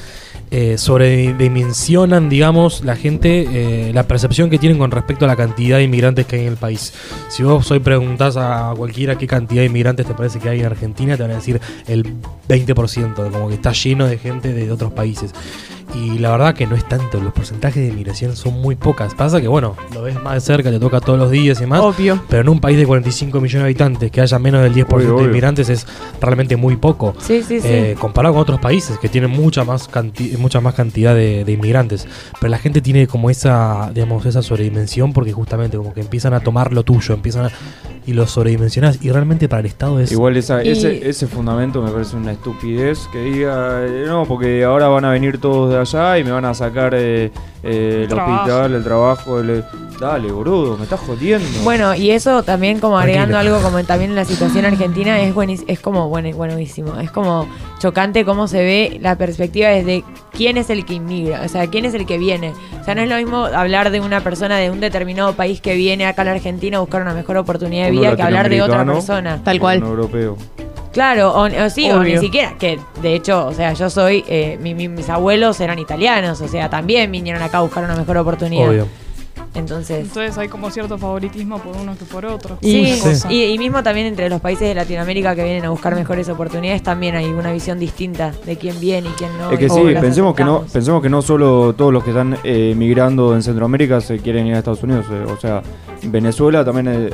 eh, sobredimensionan, digamos, la gente, eh, la percepción que tienen con respecto a la cantidad de inmigrantes que hay en el país. Si vos hoy preguntás a cualquiera qué cantidad de inmigrantes te parece que hay en Argentina, te van a decir el 20%, como que está lleno de gente de otros países. Y la verdad que no es tanto, los porcentajes de inmigración son muy pocas. Pasa que, bueno, lo ves más de cerca, te toca todos los días y más. Obvio. Pero en un país de 45 millones de habitantes que haya menos del 10% Obvio, de obvio. inmigrantes es realmente muy poco. Sí, sí, sí. Eh, comparado con otros países que tienen mucha más, canti- mucha más cantidad de, de inmigrantes. Pero la gente tiene como esa, digamos, esa sobredimensión porque justamente como que empiezan a tomar lo tuyo, empiezan a, y lo sobredimensionas y realmente para el Estado es... Igual esa, Y- ese, ese fundamento me parece una estupidez que diga, eh, no, porque ahora van a venir todos de allá y me van a sacar eh, eh, el Trabajo. hospital, el trabajo. el- Dale, boludo, me estás jodiendo. Bueno, y eso también como agregando Tranquilo. algo como también en la situación argentina es buenis- es como bueno, buenísimo, es como chocante cómo se ve la perspectiva desde quién es el que inmigra, o sea, quién es el que viene. O sea, no es lo mismo hablar de una persona de un determinado país que viene acá a la Argentina a buscar una mejor oportunidad de vida que hablar de otra persona. Tal cual. Un europeo. Claro, o, o sí, o ni siquiera, que de hecho, o sea, yo soy, eh, mi- mi- mis abuelos eran italianos, o sea, también vinieron acá a buscar una mejor oportunidad. Obvio. Entonces, Entonces hay como cierto favoritismo por uno que por otro. Sí. Y, y mismo también entre los países de Latinoamérica que vienen a buscar mejores oportunidades, también hay una visión distinta de quién viene y quién no. es que sí, pensemos que no, pensemos que no solo todos los que están eh, migrando en Centroamérica se quieren ir a Estados Unidos. eh, o sea, Venezuela también eh,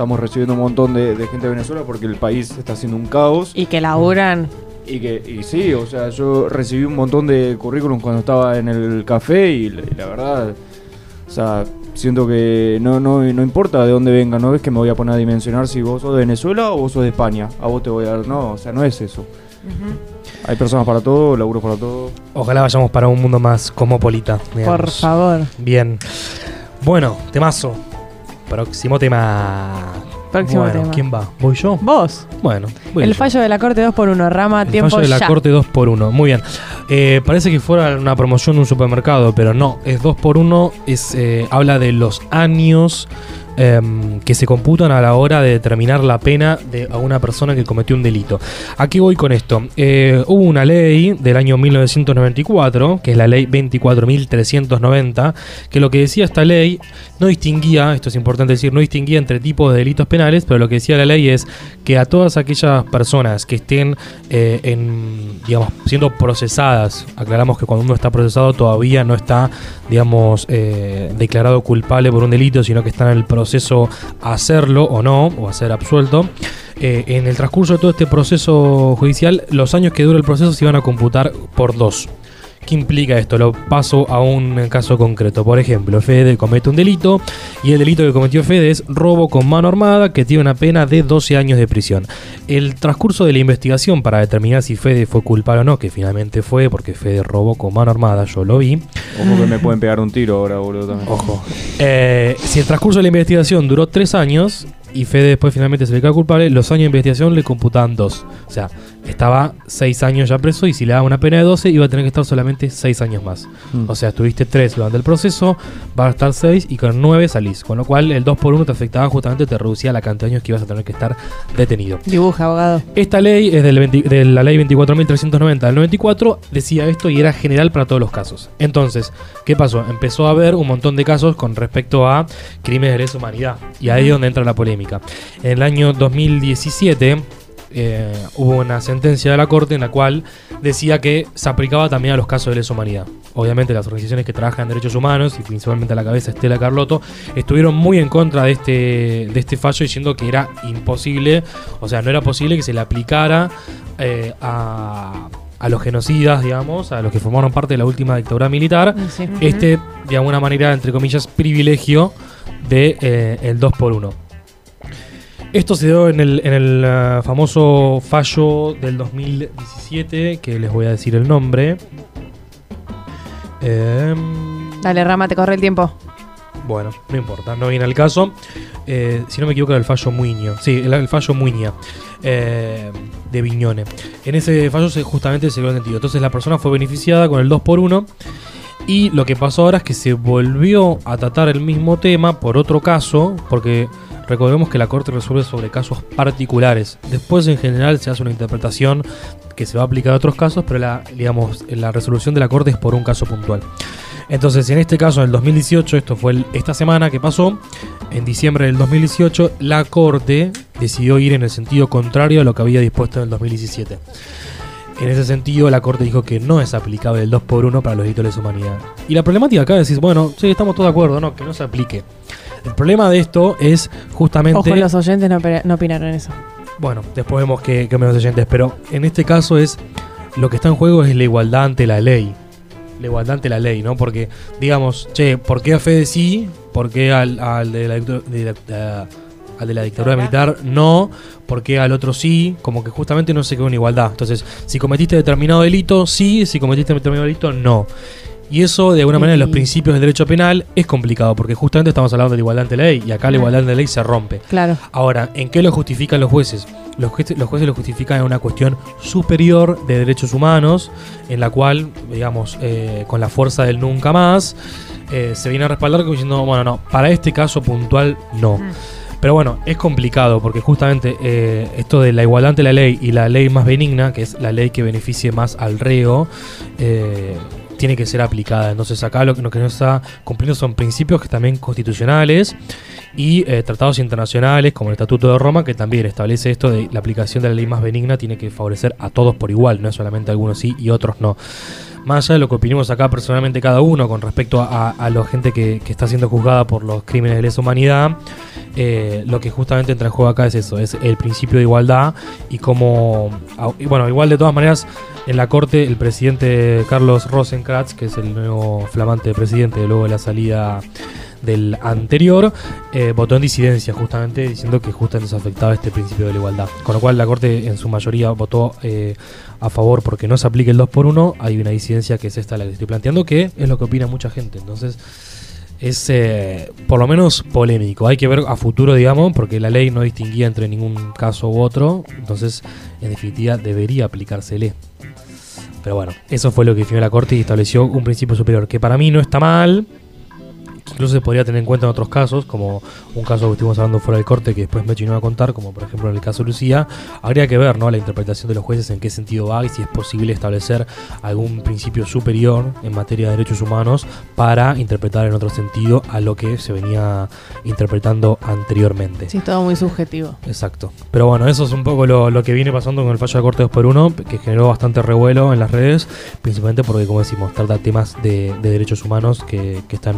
estamos recibiendo un montón de, de gente de Venezuela porque el país está haciendo un caos. Y que laburan. Y que y sí, o sea, yo recibí un montón de currículums cuando estaba en el café y, la- y la verdad, o sea, siento que no, no, no importa de dónde venga, no es que me voy a poner a dimensionar si vos sos de Venezuela o vos sos de España. A vos te voy a dar, no, o sea, no es eso. Hay personas para todo, laburo para todo. Ojalá vayamos para un mundo más cosmopolita. digamos. Por favor. Bien. Bueno, temazo. Próximo tema. Próximo Bueno, tema. ¿Quién va? ¿Voy yo? Vos. Bueno, voy El yo. fallo de la corte 2x1, Rama, El tiempo fallo de la ya. corte 2x1. Muy bien. Eh, parece que fuera una promoción de un supermercado, pero no. Es 2x1. Es, eh, habla de los años em, que se computan a la hora de determinar la pena de a una persona que cometió un delito. Aquí voy con esto. Eh, hubo una ley del año 1994, que es la ley 24.390, que lo que decía esta ley no distinguía, esto es importante decir, no distinguía entre tipos de delitos penales, pero lo que decía la ley es que a todas aquellas personas que estén eh, en, digamos, siendo procesadas, aclaramos que cuando uno está procesado todavía no está, digamos, eh, declarado culpable por un delito, sino que está en el proceso a hacerlo o no, o a ser absuelto. Eh, en el transcurso de todo este proceso judicial, los años que dura el proceso se iban a computar por dos. ¿Qué implica esto? Lo paso a un caso concreto. Por ejemplo, Fede comete un delito y el delito que cometió Fede es robo con mano armada que tiene una pena de 12 años de prisión. El transcurso de la investigación para determinar si Fede fue culpable o no, que finalmente fue porque Fede robó con mano armada, yo lo vi. Ojo que me pueden pegar un tiro ahora, boludo, también. Ojo. Eh, si el transcurso de la investigación duró 3 años y Fede después finalmente se le queda culpable, los años de investigación le computan 2. O sea, estaba 6 años ya preso y si le daba una pena de 12 iba a tener que estar solamente 6 años más. Mm. O sea, estuviste 3 durante el proceso, va a estar 6 y con 9 salís. Con lo cual el 2 por 1 te afectaba justamente, te reducía la cantidad de años que ibas a tener que estar detenido. Dibuja, abogado. Esta ley es del 20 de la ley 24.390 del 94, decía esto y era general para todos los casos. Entonces, ¿qué pasó? Empezó a haber un montón de casos con respecto a crímenes de lesa humanidad. Y ahí es donde entra la polémica. En el año 2017 eh, hubo una sentencia de la Corte en la cual decía que se aplicaba también a los casos de lesa humanidad. Obviamente las organizaciones que trabajan en derechos humanos, y principalmente a la cabeza Estela Carlotto, estuvieron muy en contra de este, de este fallo diciendo que era imposible, o sea, no era posible que se le aplicara eh, a, a los genocidas, digamos, a los que formaron parte de la última dictadura militar, Sí. este, de alguna manera, entre comillas, privilegio de eh, el 2 por 1 esto se dio en el, en el ah, famoso fallo del 2017, que les voy a decir el nombre. Em, Dale, Rama, te corre el tiempo. bueno, no importa, no viene al caso. Eh, si no me equivoco, era el fallo Muiño. Sí, el, el fallo Muiña eh, de Viñone. En ese fallo se, justamente se dio el sentido. Entonces la persona fue beneficiada con el 2 por 1 y lo que pasó ahora es que se volvió a tratar el mismo tema por otro caso, porque recordemos que la Corte resuelve sobre casos particulares. Después en general se hace una interpretación que se va a aplicar a otros casos, pero la, digamos, la resolución de la Corte es por un caso puntual. Entonces, en este caso, en el 2018, esto fue esta semana que pasó, en diciembre del 2018, la Corte decidió ir en el sentido contrario a lo que había dispuesto en el 2017. En ese sentido, la Corte dijo que no es aplicable el 2 por 1 para los delitos de humanidad. Y la problemática acá es decir, bueno, sí, estamos todos de acuerdo, no, que no se aplique. El problema de esto es justamente... Ojo, los oyentes no, no opinaron eso. Bueno, después vemos que, que menos oyentes, pero en este caso es lo que está en juego es la igualdad ante la ley. La igualdad ante la ley, ¿no? Porque, digamos, che, ¿por qué a Fede sí? ¿Por qué al, al de la, de la- al de la dictadura militar no? ¿Por qué al otro sí? Como que justamente no se quedó en igualdad. Entonces, si cometiste determinado delito, sí. Si cometiste determinado delito, no. Y eso, de alguna manera, en los Y- principios del derecho penal es complicado, porque justamente estamos hablando de la igualdad ante la ley, y acá la igualdad ante la ley se rompe. Claro. Ahora, ¿en qué lo justifican los jueces? Los jueces, los jueces lo justifican en una cuestión superior de derechos humanos, en la cual, digamos, eh, con la fuerza del nunca más, eh, se viene a respaldar como diciendo, bueno, no, para este caso puntual no. Pero bueno, es complicado porque justamente eh, esto de la igualdad ante la ley y la ley más benigna, que es la ley que beneficie más al reo, eh, tiene que ser aplicada. Entonces acá lo que, lo que no está cumpliendo son principios que también constitucionales y eh, tratados internacionales como el Estatuto de Roma que también establece esto de la aplicación de la ley más benigna tiene que favorecer a todos por igual, no solamente a algunos sí y otros no. Más allá de lo que opinemos acá personalmente cada uno con respecto a, a la gente que, que está siendo juzgada por los crímenes de lesa humanidad, eh, lo que justamente entra en juego acá es eso, es el principio de igualdad y como, y bueno, igual de todas maneras, en la corte el presidente Carlos Rosenkrantz, que es el nuevo flamante presidente luego de la salida del anterior, eh, votó en disidencia justamente diciendo que justamente se afectaba este principio de la igualdad. Con lo cual la Corte en su mayoría votó eh, a favor porque no se aplique el 2 por 1 hay una disidencia que es esta la que estoy planteando, que es lo que opina mucha gente. Entonces es eh, por lo menos polémico. Hay que ver a futuro, digamos, porque la ley no distinguía entre ningún caso u otro. Entonces, en definitiva, debería aplicársele. Pero bueno, eso fue lo que definió la Corte y estableció un principio superior, que para mí no está mal, incluso se podría tener en cuenta en otros casos, como un caso que estuvimos hablando fuera del corte que después Mechi no va a contar, como por ejemplo en el caso de Lucía, habría que ver ¿no? la interpretación de los jueces en qué sentido va y si es posible establecer algún principio superior en materia de derechos humanos para interpretar en otro sentido a lo que se venía interpretando anteriormente. Sí, todo muy subjetivo. Exacto. Pero bueno, eso es un poco lo, lo que viene pasando con el fallo de corte 2x1, que generó bastante revuelo en las redes, principalmente porque, como decimos, trata temas de, de derechos humanos que, que están,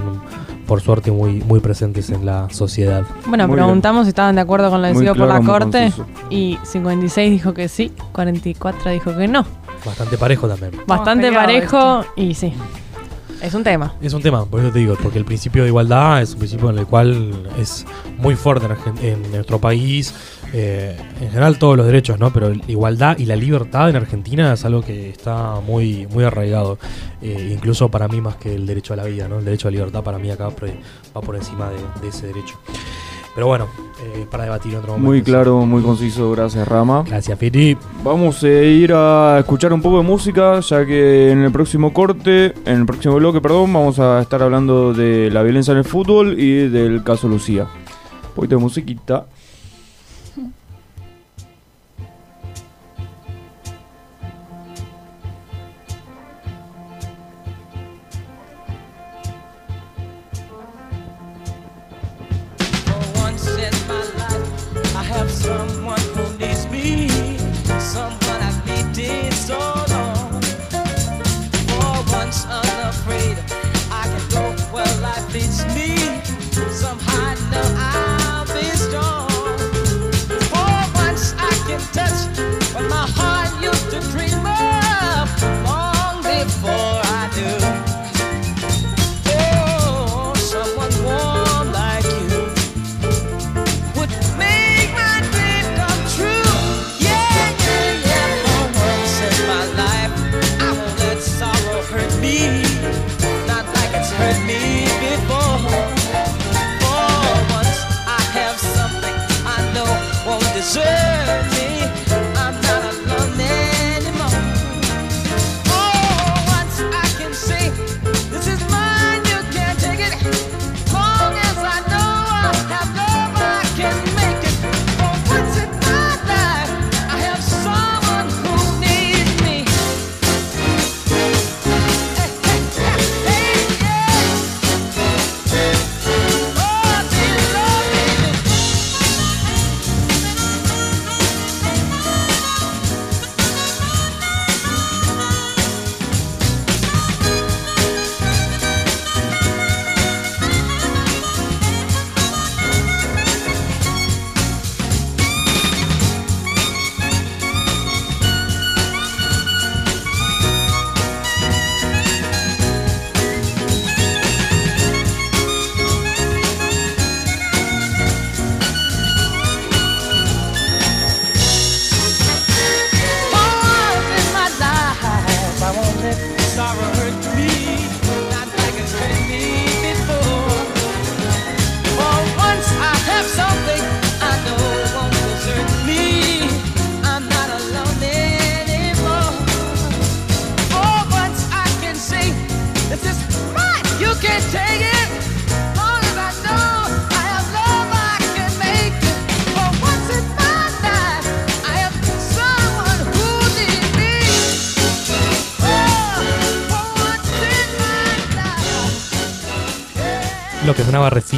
por suerte, muy, muy presentes en la sociedad. Bueno, Muy preguntamos si estaban de acuerdo con lo decidido por la Corte y 56 dijo que sí, 44 dijo que no. Bastante parejo también. Bastante parejo y sí. Es un tema. Es un tema, por eso te digo, porque el principio de igualdad es un principio en el cual es muy fuerte en nuestro país, eh, en general todos los derechos, ¿no? Pero la igualdad y la libertad en Argentina es algo que está muy, muy arraigado, eh, incluso para mí más que el derecho a la vida, ¿no? El derecho a la libertad para mí acá va por encima de, de ese derecho. Pero bueno, eh, para debatir en otro momento. Muy claro, muy conciso, gracias Rama. Gracias, Fiti. Vamos a ir a escuchar un poco de música, ya que en el próximo corte, en el próximo bloque, perdón, vamos a estar hablando de la violencia en el fútbol y del caso Lucía. Un poquito de musiquita.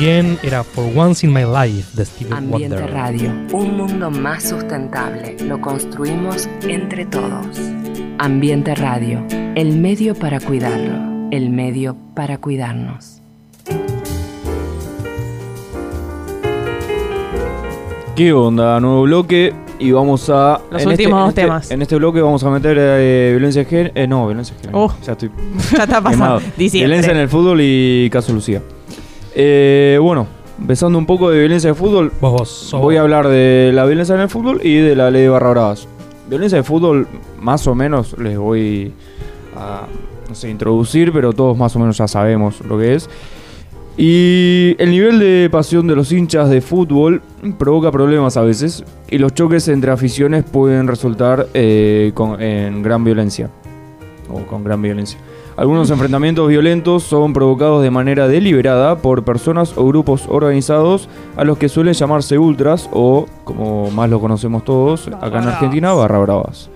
Recién era For Once in My Life de Stevie Ambiente Wonder. Radio, un mundo más sustentable. Lo construimos entre todos. Ambiente Radio, el medio para cuidarlo, el medio para cuidarnos. ¿Qué onda? Nuevo bloque y vamos a... Los en últimos dos en temas. En este bloque vamos a meter eh, violencia de género... Eh, no, violencia de género. Uh. ya estoy Ya está pasando. Diciembre. Violencia en el fútbol y caso Lucía. Eh, bueno, empezando un poco de violencia de fútbol, Vos, vos, sos voy a hablar de la violencia en el fútbol y de la ley de barra bravas. Violencia de fútbol, más o menos les voy a no sé, introducir, pero todos más o menos ya sabemos lo que es. Y el nivel de pasión de los hinchas de fútbol provoca problemas a veces y los choques entre aficiones pueden resultar eh, con- en gran violencia o con gran violencia. Algunos enfrentamientos violentos son provocados de manera deliberada por personas o grupos organizados a los que suelen llamarse ultras o, como más lo conocemos todos acá en. Argentina, barra bravas.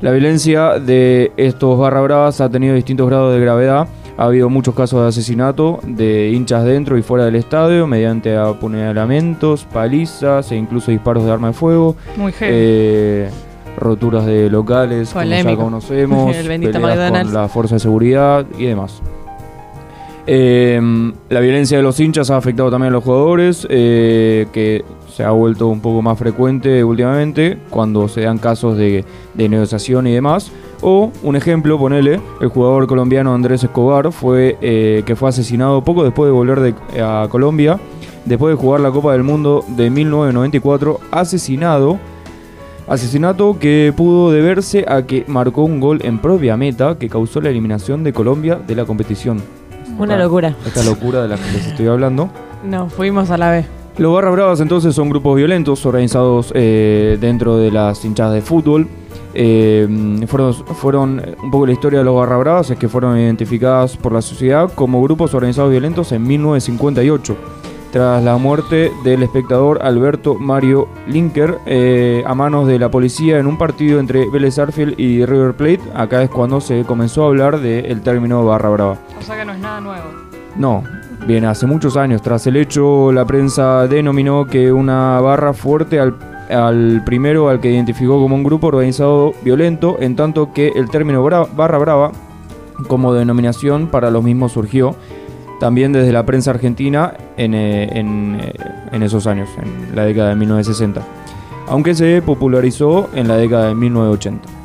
La violencia de estos barra bravas ha tenido distintos grados de gravedad. Ha habido muchos casos de asesinato de hinchas dentro y fuera del estadio mediante apuñalamientos, palizas e incluso disparos de arma de fuego. Muy. Eh, roturas de locales, como ya Polémico. conocemos, El bendito peleas McDonald's. con la fuerza de seguridad y demás. Eh, la violencia de los hinchas ha afectado también a los jugadores, eh, que se ha vuelto un poco más frecuente últimamente cuando se dan casos de, de negociación y demás. O, un ejemplo, ponele, el jugador colombiano Andrés Escobar, fue, eh, que fue asesinado poco después de volver de- a Colombia, después de jugar la Copa del Mundo de 1994, asesinado Asesinato que pudo deberse a que marcó un gol en propia meta que causó la eliminación de Colombia de la competición. Una Esta- locura. Esta locura de la que les estoy hablando. No, fuimos a la B. Los Barra Bravas entonces son grupos violentos organizados eh, dentro de las hinchadas de fútbol. Eh, fueron, fueron un poco la historia de los Barra Bravas es que fueron identificadas por la sociedad como grupos organizados violentos en 1958 tras la muerte del espectador Alberto Mario Linker eh, a manos de la policía en un partido entre Vélez Arfield y River Plate. Acá es cuando se comenzó a hablar del término barra brava. o sea que no es nada nuevo. No, bien, hace muchos años. Tras el hecho, la prensa denominó que una barra fuerte al, al primero al que identificó como un grupo organizado violento, en tanto que el término barra brava como denominación para los mismos surgió también desde la prensa argentina en, eh, en, eh, en esos años, en la década de 1960, aunque se popularizó en la década de 1980.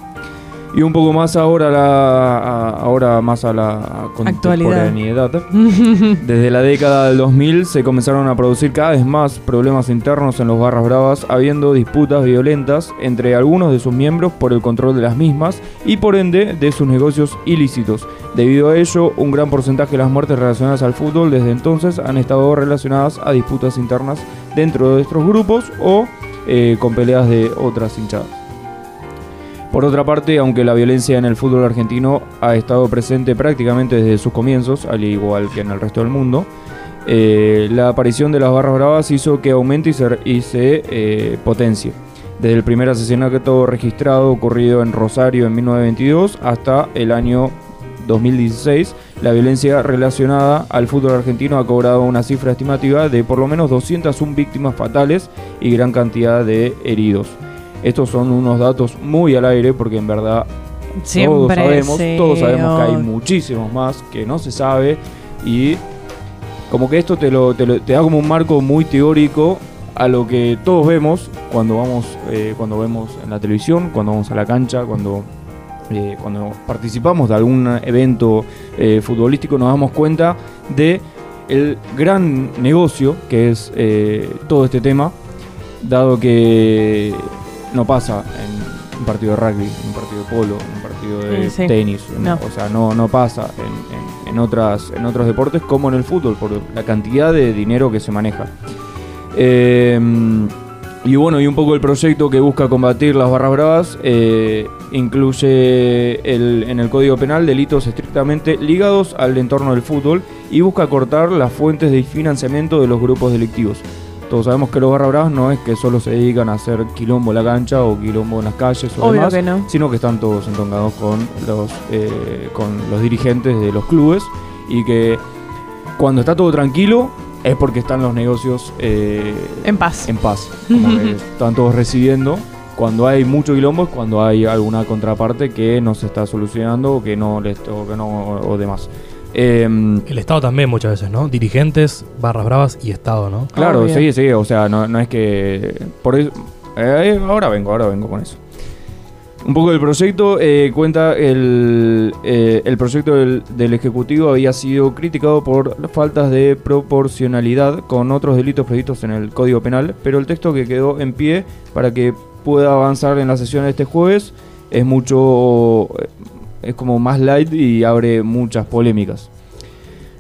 Y un poco más ahora, la, a- ahora más a la contemporaneidad. Desde la década del 2000 se comenzaron a producir cada vez más problemas internos en los barras bravas, habiendo disputas violentas entre algunos de sus miembros por el control de las mismas y por ende de sus negocios ilícitos. Debido a ello, un gran porcentaje de las muertes relacionadas al fútbol desde entonces han estado relacionadas a disputas internas dentro de estos grupos o eh, con peleas de otras hinchadas. Por otra parte, aunque la violencia en el fútbol argentino ha estado presente prácticamente desde sus comienzos, al igual que en el resto del mundo, eh, la aparición de las barras bravas hizo que aumente y se, eh, potencie. Desde el primer asesinato registrado ocurrido en Rosario en 1922 hasta el año 2016, la violencia relacionada al fútbol argentino ha cobrado una cifra estimativa de por lo menos 201 víctimas fatales y gran cantidad de heridos. Estos son unos datos muy al aire porque en verdad todos sabemos, sí, todos sabemos que hay muchísimos más que no se sabe y como que esto te, lo, te, lo- te da como un marco muy teórico a lo que todos vemos cuando vamos eh, cuando vemos en la televisión, cuando vamos a la cancha, cuando eh, cuando participamos de algún evento eh, futbolístico nos damos cuenta de el gran negocio que es todo este tema, dado que no pasa en un partido de rugby, en un partido de polo, en un partido de Sí, sí. tenis, No. o sea, no, no pasa en, en- en otras, en otros deportes como en el fútbol, por la cantidad de dinero que se maneja. Eh, y bueno, y un poco el proyecto que busca combatir las barras bravas eh, incluye el- en el Código Penal delitos estrictamente ligados al entorno del fútbol y busca cortar las fuentes de financiamiento de los grupos delictivos. Todos sabemos que los barra bravas no es que solo se dedican a hacer quilombo en la cancha o quilombo en las calles o demás, que no. sino que están todos entongados con los, eh, con los dirigentes de los clubes y que cuando está todo tranquilo es porque están los negocios eh, En paz. en paz. Como que están todos recibiendo. Cuando hay mucho quilombo es cuando hay alguna contraparte que no se está solucionando o que no les o que no o demás. Eh, El Estado también muchas veces, ¿no? Dirigentes, barras bravas y Estado, ¿no? Claro, Obvio. sí, sí, o sea, no, no es que... Por eso, eh, ahora vengo, ahora vengo con eso. Un poco del proyecto, eh, cuenta el, eh, el proyecto del, del Ejecutivo había sido criticado por faltas de proporcionalidad con otros delitos previstos en el Código Penal, pero el texto que quedó en pie para que pueda avanzar en la sesión de este jueves es mucho... es como más light y abre muchas polémicas.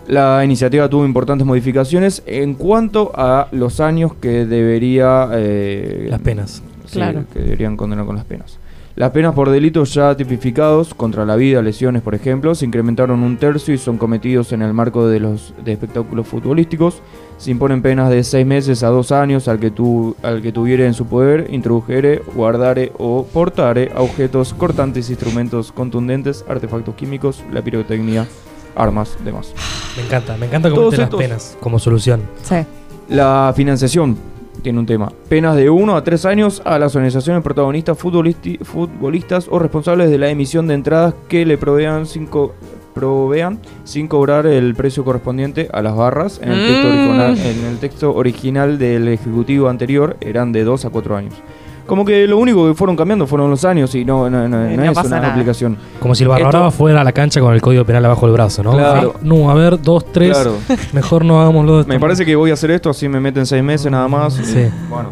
La iniciativa tuvo importantes modificaciones en cuanto a los años que debería... eh, Las penas. sí, Claro. que deberían condenar con las penas. Las penas por delitos ya tipificados contra la vida, lesiones, por ejemplo, se incrementaron un tercio y son cometidos en el marco de los de espectáculos futbolísticos. Se imponen penas de seis meses a dos años al que, tu, al que tuviere en su poder, introdujere, guardare o portare objetos cortantes, instrumentos contundentes, artefactos químicos, la pirotecnia, armas, demás. Me encanta, me encanta cómo las penas como solución. Sí. La financiación tiene un tema. Penas de 1 a 3 años a las organizaciones protagonistas futbolistas o responsables de la emisión de entradas que le provean sin, co- provean sin cobrar el precio correspondiente a las barras. En el, texto Mm. original, en el texto original del ejecutivo anterior eran de 2 a 4 años. Como que lo único que fueron cambiando fueron los años y no, no, no- no no es una nada. aplicación. Como si el barra fuera a la cancha con el código penal abajo del brazo, ¿no? Claro. No, a ver, dos, tres. Claro. Mejor no hagámoslo de Me parece que voy a hacer esto, así me meten seis meses nada más. y, Sí. bueno.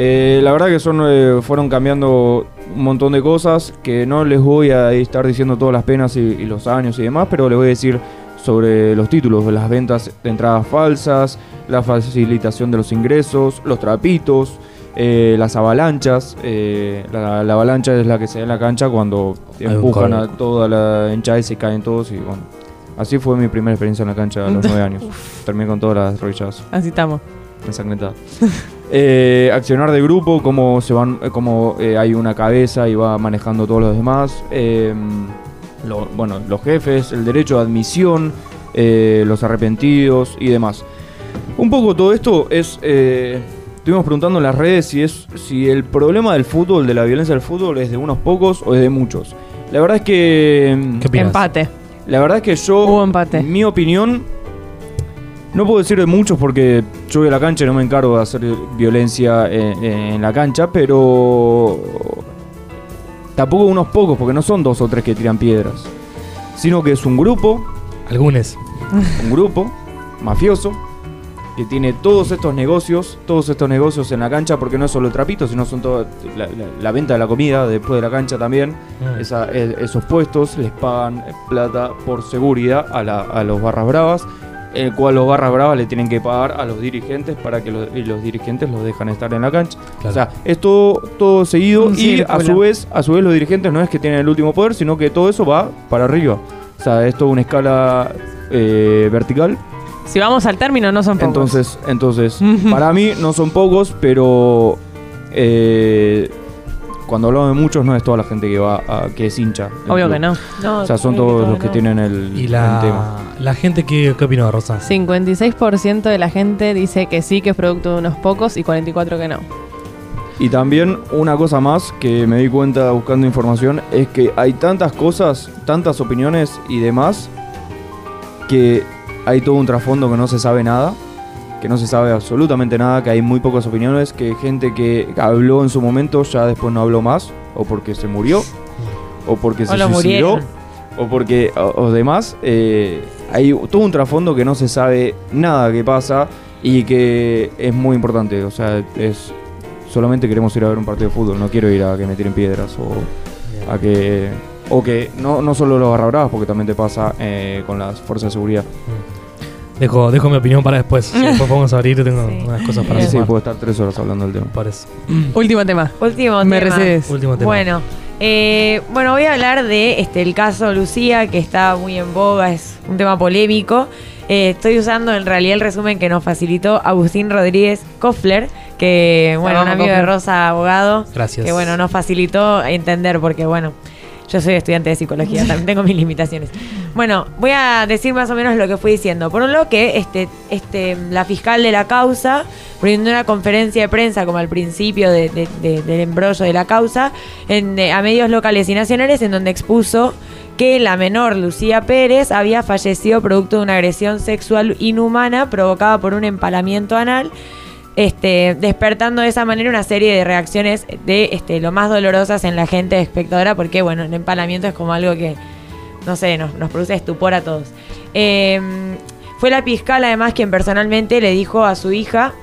Eh, la verdad que son, eh, fueron cambiando un montón de cosas que no les voy a estar diciendo todas las penas y, y los años y demás, pero les voy a decir sobre los títulos, las ventas de entradas falsas, la facilitación de los ingresos, los trapitos, eh, las avalanchas. eh, la, la avalancha es la que se da en la cancha cuando empujan a toda la hinchada y se caen todos y bueno. Así fue mi primera experiencia en la cancha a los nueve años. Terminé con todas las rodillas Así estamos. Ensangrentada. Eh, accionar de grupo, cómo se van, eh, cómo eh, hay una cabeza y va manejando todos los demás. Eh, lo- bueno, los jefes, el derecho de admisión, eh, los arrepentidos y demás. Un poco todo esto es. eh, estuvimos preguntando en las redes si es si el problema del fútbol, de la violencia del fútbol, es de unos pocos o es de muchos. La verdad es que. ¿Qué opinas? Empate. La verdad es que yo, Hubo empate. mi opinión, no puedo decir de muchos porque yo voy a la cancha y no me encargo de hacer violencia en, en la cancha, pero tampoco unos pocos, porque no son dos o tres que tiran piedras, sino que es un grupo, Algunos. un grupo mafioso que tiene todos estos negocios, todos estos negocios en la cancha, porque no es solo el trapito, sino son toda la, la- la venta de la comida después de la cancha también. Mm. Esa- e- esos puestos les pagan plata por seguridad a, la- a los barras bravas, el cual los barras bravas le tienen que pagar a los dirigentes para que los, y los dirigentes los dejan estar en la cancha. Claro. O sea, es todo, todo seguido y a su vez, a su vez los dirigentes no es que tienen el último poder, sino que todo eso va para arriba. O sea, es toda una escala eh, vertical. Si vamos al término, no son pocos. Entonces, entonces para mí no son pocos, pero eh, cuando hablamos de muchos no es toda la gente que va a, que es hincha. Obvio club. que no. No, O sea, son todos los que no. tienen el, Y el la, tema. la gente, ¿qué, qué opinó, Rosa? 56% de la gente dice que sí, que es producto de unos pocos y 44% que no. Y también una cosa más que me di cuenta buscando información es que hay tantas cosas, tantas opiniones y demás que hay todo un trasfondo que no se sabe nada, que no se sabe absolutamente nada, que hay muy pocas opiniones, que gente que habló en su momento ya después no habló más, o porque se murió, o porque se suicidó, murieron. o porque o, o demás. eh, hay todo un trasfondo que no se sabe nada que pasa y que es muy importante. O sea, es solamente queremos ir a ver un partido de fútbol, no quiero ir a que me tiren piedras o a que o que no, no solo los barra bravas, porque también te pasa eh, con las fuerzas de seguridad. Dejo, dejo mi opinión para después. Si después vamos a abrir, tengo Sí. unas cosas para Sí, sí, sumar. puedo estar tres horas hablando del tema. Por eso. Último tema. Último tema. Mercedes. Último tema. Bueno, eh, bueno, voy a hablar de este el caso Lucía, que está muy en boga, es un tema polémico. Eh, estoy usando en realidad el resumen que nos facilitó Agustín Rodríguez Koffler, que bueno, un amigo de. Rosa, abogado, Gracias. que bueno, nos facilitó entender, porque bueno, yo soy estudiante de psicología, también tengo mis limitaciones. Bueno, voy a decir más o menos lo que fui diciendo. Por un lado que este, este, la fiscal de la causa brindó una conferencia de prensa como al principio de- de- de- del embrollo de la causa en, eh, a medios locales y nacionales en donde expuso que la menor Lucía Pérez había fallecido producto de una agresión sexual inhumana provocada por un empalamiento anal este, despertando de esa manera una serie de reacciones de este, lo más dolorosas en la gente espectadora, porque bueno, el empalamiento es como algo que, no sé, nos, produce estupor a todos. Eh, fue la fiscal además quien personalmente le dijo a su hija,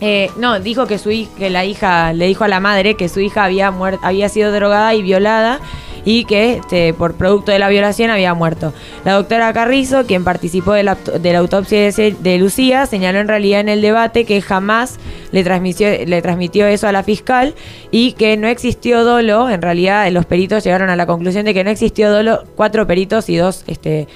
eh, no, dijo que su que la hija le dijo a la madre que su hija había muer- había sido drogada y violada y que este, por producto de la violación había muerto. La doctora Carrizo, quien participó de la, de la autopsia de, Lucía, señaló en realidad en el debate que jamás le transmitió, le transmitió eso a la fiscal y que no existió dolo. En realidad, los peritos llegaron a la conclusión de que no existió dolo. Cuatro peritos y dos este,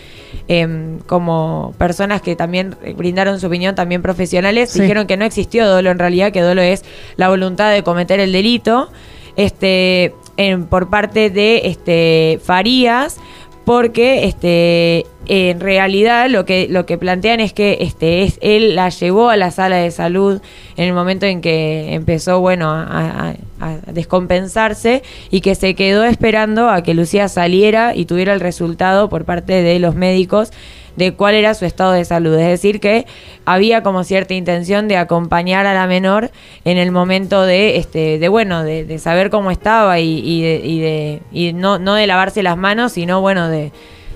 em, como personas que también brindaron su opinión, también profesionales, Sí. dijeron que no existió dolo en realidad, que dolo es la voluntad de cometer el delito este, en- por parte de este, Farías, porque este, en realidad lo que, lo que plantean es que este, es, él la llevó a la sala de salud en el momento en que empezó bueno, a, descompensarse y que se quedó esperando a que Lucía saliera y tuviera el resultado por parte de los médicos de cuál era su estado de salud. Es decir, que había como cierta intención de acompañar a la menor en el momento de, este, de bueno, de, de saber cómo estaba y, y de, y de- y no, no de lavarse las manos, sino bueno, de,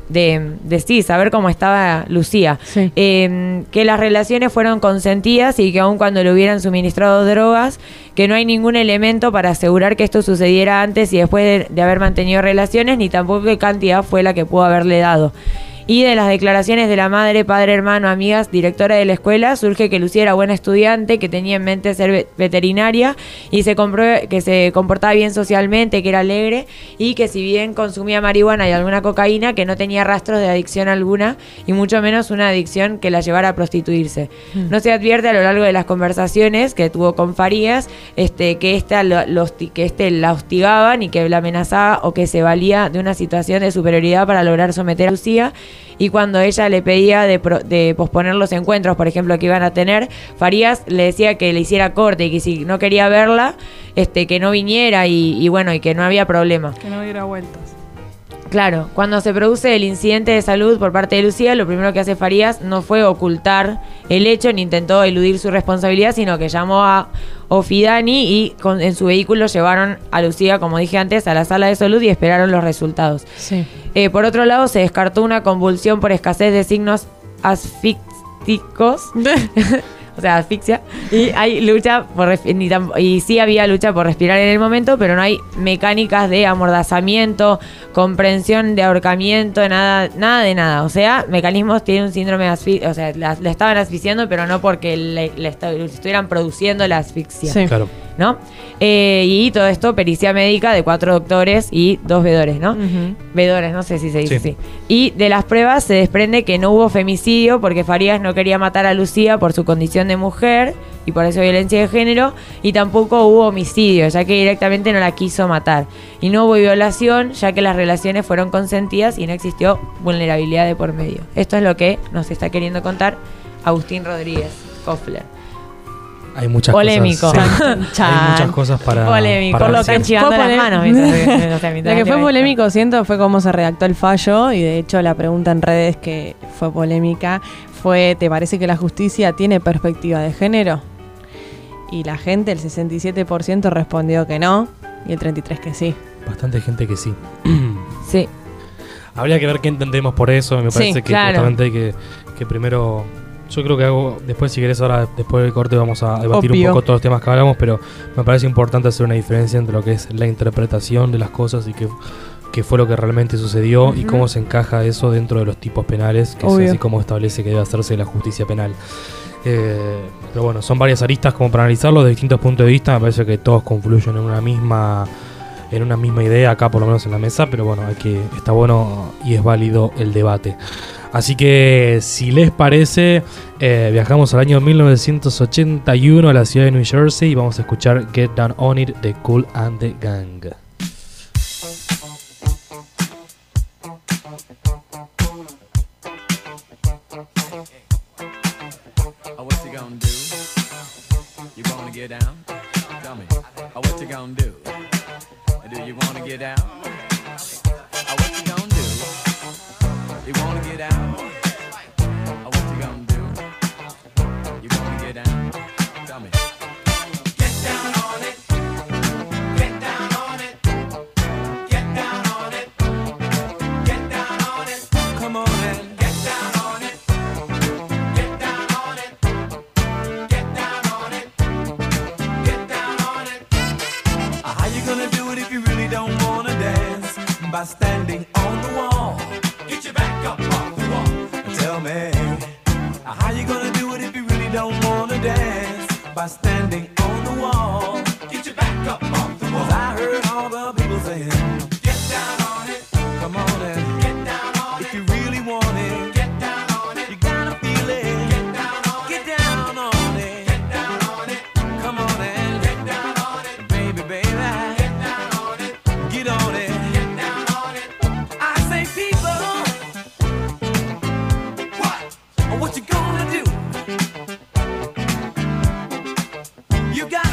de, de sí, saber cómo estaba Lucía. Sí. Eh, que las relaciones fueron consentidas y que aun cuando le hubieran suministrado drogas, que no hay ningún elemento para asegurar que esto sucediera antes y después de, de haber mantenido relaciones, ni tampoco qué cantidad fue la que pudo haberle dado. Y de las declaraciones de la madre, padre, hermano, amigas, directora de la escuela, surge que Lucía era buena estudiante, que tenía en mente ser ve- veterinaria y se que se comportaba bien socialmente, que era alegre y que si bien consumía marihuana y alguna cocaína, que no tenía rastros de adicción alguna y mucho menos una adicción que la llevara a prostituirse. No se advierte a lo largo de las conversaciones que tuvo con Farías este, que, esta lo- lo hosti- que este la hostigaban y que la amenazaba o que se valía de una situación de superioridad para lograr someter a Lucía y cuando ella le pedía de, pro- de posponer los encuentros, por ejemplo, que iban a tener, Farías le decía que le hiciera corte y que si no quería verla, este, que no viniera y, y bueno, y que no había problema. Que no diera vueltas. Claro, cuando se produce el incidente de salud por parte de Lucía, lo primero que hace Farías no fue ocultar el hecho ni intentó eludir su responsabilidad, sino que llamó a Ofidani y con- en su vehículo llevaron a Lucía, como dije antes, a la sala de salud y esperaron los resultados. Sí. Eh, por otro lado, se descartó una convulsión por escasez de signos asfícticos. o sea, asfixia. Y hay lucha por y sí había lucha por respirar en el momento, pero no hay mecánicas de amordazamiento, comprensión de ahorcamiento, nada, nada de nada. O sea, mecanismos tienen un síndrome de asfixia, o sea, la, la estaban asfixiando, pero no porque le, le estuvieran produciendo la asfixia. Sí. Claro. ¿No? Eh, y todo esto, pericia médica de cuatro doctores y dos vedores, ¿no? Vedores, no sé si se dice Sí. así. Y de las pruebas se desprende que no hubo femicidio porque Farías no quería matar a Lucía por su condición de mujer y por eso violencia de género. Y tampoco hubo homicidio, ya que directamente no la quiso matar. Y no hubo violación, ya que las relaciones fueron consentidas y no existió vulnerabilidad de por medio. Esto es lo que nos está queriendo contar Agustín Rodríguez Kofler. Hay muchas Polémico. cosas. sí. Chan. Hay muchas cosas para. Polémico. para Por lo que chivando Fue las manos. mientras- Lo que fue polémico, siento, fue cómo se redactó el fallo y de hecho la pregunta en redes que fue polémica fue, ¿te parece que la justicia tiene perspectiva de género? Y la gente, el 67% respondió que no y el 33% que sí. Bastante gente que sí. Sí. Habría que ver qué entendemos por eso. Me Sí, parece que claro. justamente hay que, que primero. Yo creo que hago. Después, si querés, ahora, después del corte, vamos a debatir Obvio. un poco todos los temas que hablamos. Pero me parece importante hacer una diferencia entre lo que es la interpretación de las cosas y qué, qué fue lo que realmente sucedió y cómo se encaja eso dentro de los tipos penales, que Obvio. es así como establece que debe hacerse la justicia penal. Eh, pero bueno, son varias aristas como para analizarlo de distintos puntos de vista. Me parece que todos confluyen en una misma en una misma idea acá por lo menos en la mesa, pero bueno, hay que está bueno y es válido el debate. Así que si les parece, eh, viajamos al año 1981 a la ciudad de New Jersey y vamos a escuchar Get Down On It de Cool and the Gang.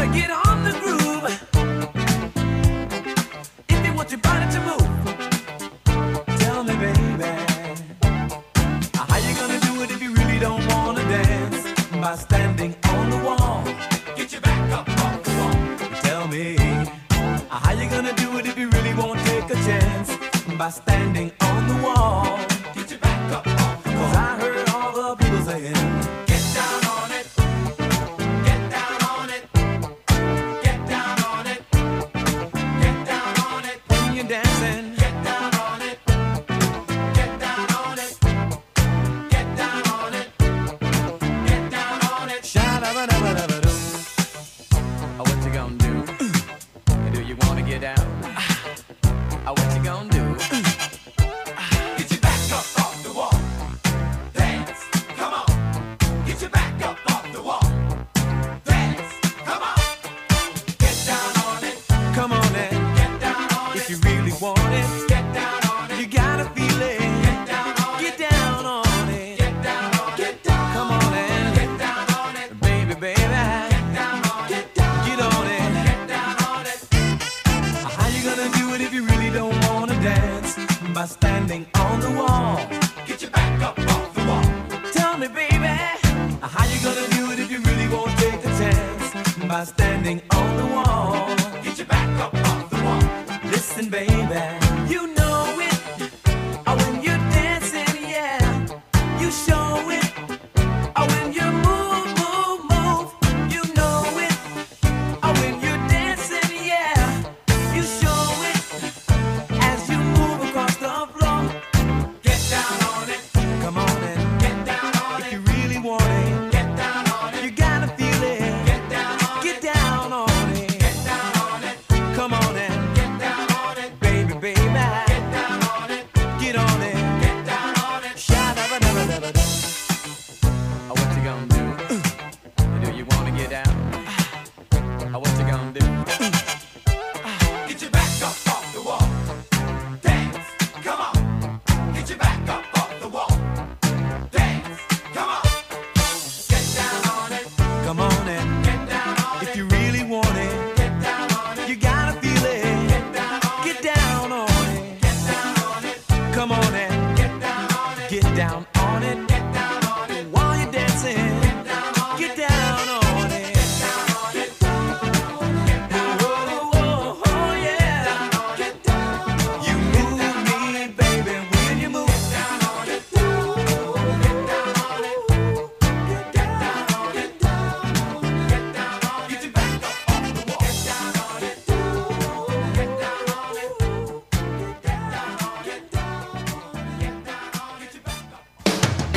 gotta get on the groove.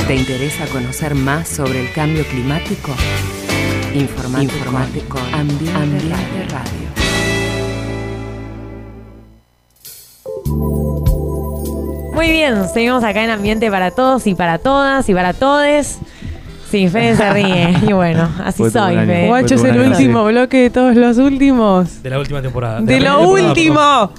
¿Te interesa conocer más sobre el cambio climático? Informate, con, con Ambiente, Radio. Muy bien, seguimos acá en Ambiente para Todos y para Todas y para Todes. Sí, Fede se ríe. Y bueno, así soy. Guacho es el último bloque de todos los últimos. De la última temporada. ¡De, lo último!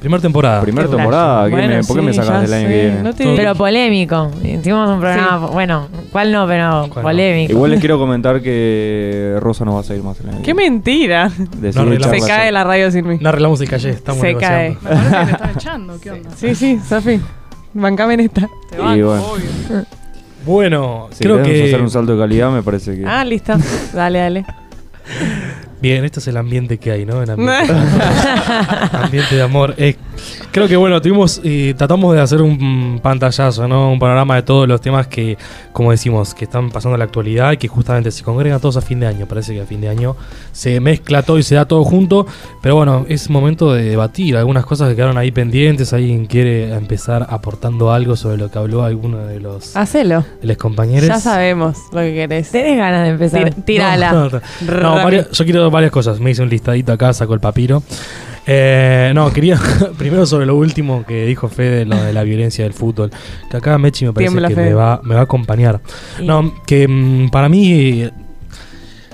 Primera temporada. Primera temporada. ¿Por qué me sacas del año que. Pero polémico. Hicimos un programa, bueno, ¿cuál no? Pero ¿Cuál no? polémico. Igual les quiero comentar que Rosa no va a seguir más el año que ¡Qué mentira! Decidí No arreglamos. Se cae la radio sin mí. No arreglamos y callé, estamos Se negociando. Me parece que te están echando, ¿qué onda? Sí, sí, Sofi. Bancame en esta. Te Y banco, bueno. obvio. Bueno, Si creo queremos que. hacer un salto de calidad, me parece que. Ah, listo. Dale, dale. Bien, este es el ambiente que hay, ¿no? El ambiente, ambiente de amor. Eh, creo que bueno, tuvimos y tratamos de hacer un pantallazo, ¿no? Un panorama de todos los temas que, como decimos, que están pasando en la actualidad y que justamente se congregan todos a fin de año. Parece que a fin de año se mezcla todo y se da todo junto. Pero bueno, es momento de debatir algunas cosas que quedaron ahí pendientes. ¿Alguien quiere empezar aportando algo sobre lo que habló alguno de los, Hacelo. de los compañeros? Ya sabemos lo que querés. ¿Tenés ganas de empezar? Tir- Tírala. No, no, no. No, varias- yo quiero varias cosas. Me hice un listadito acá, saco el papiro. Eh, no, quería primero sobre lo último que dijo Fede, lo de la violencia del fútbol. Que acá Mechi me parece Tiembla, que me va, me va a acompañar. Y- No, que mm, para mí,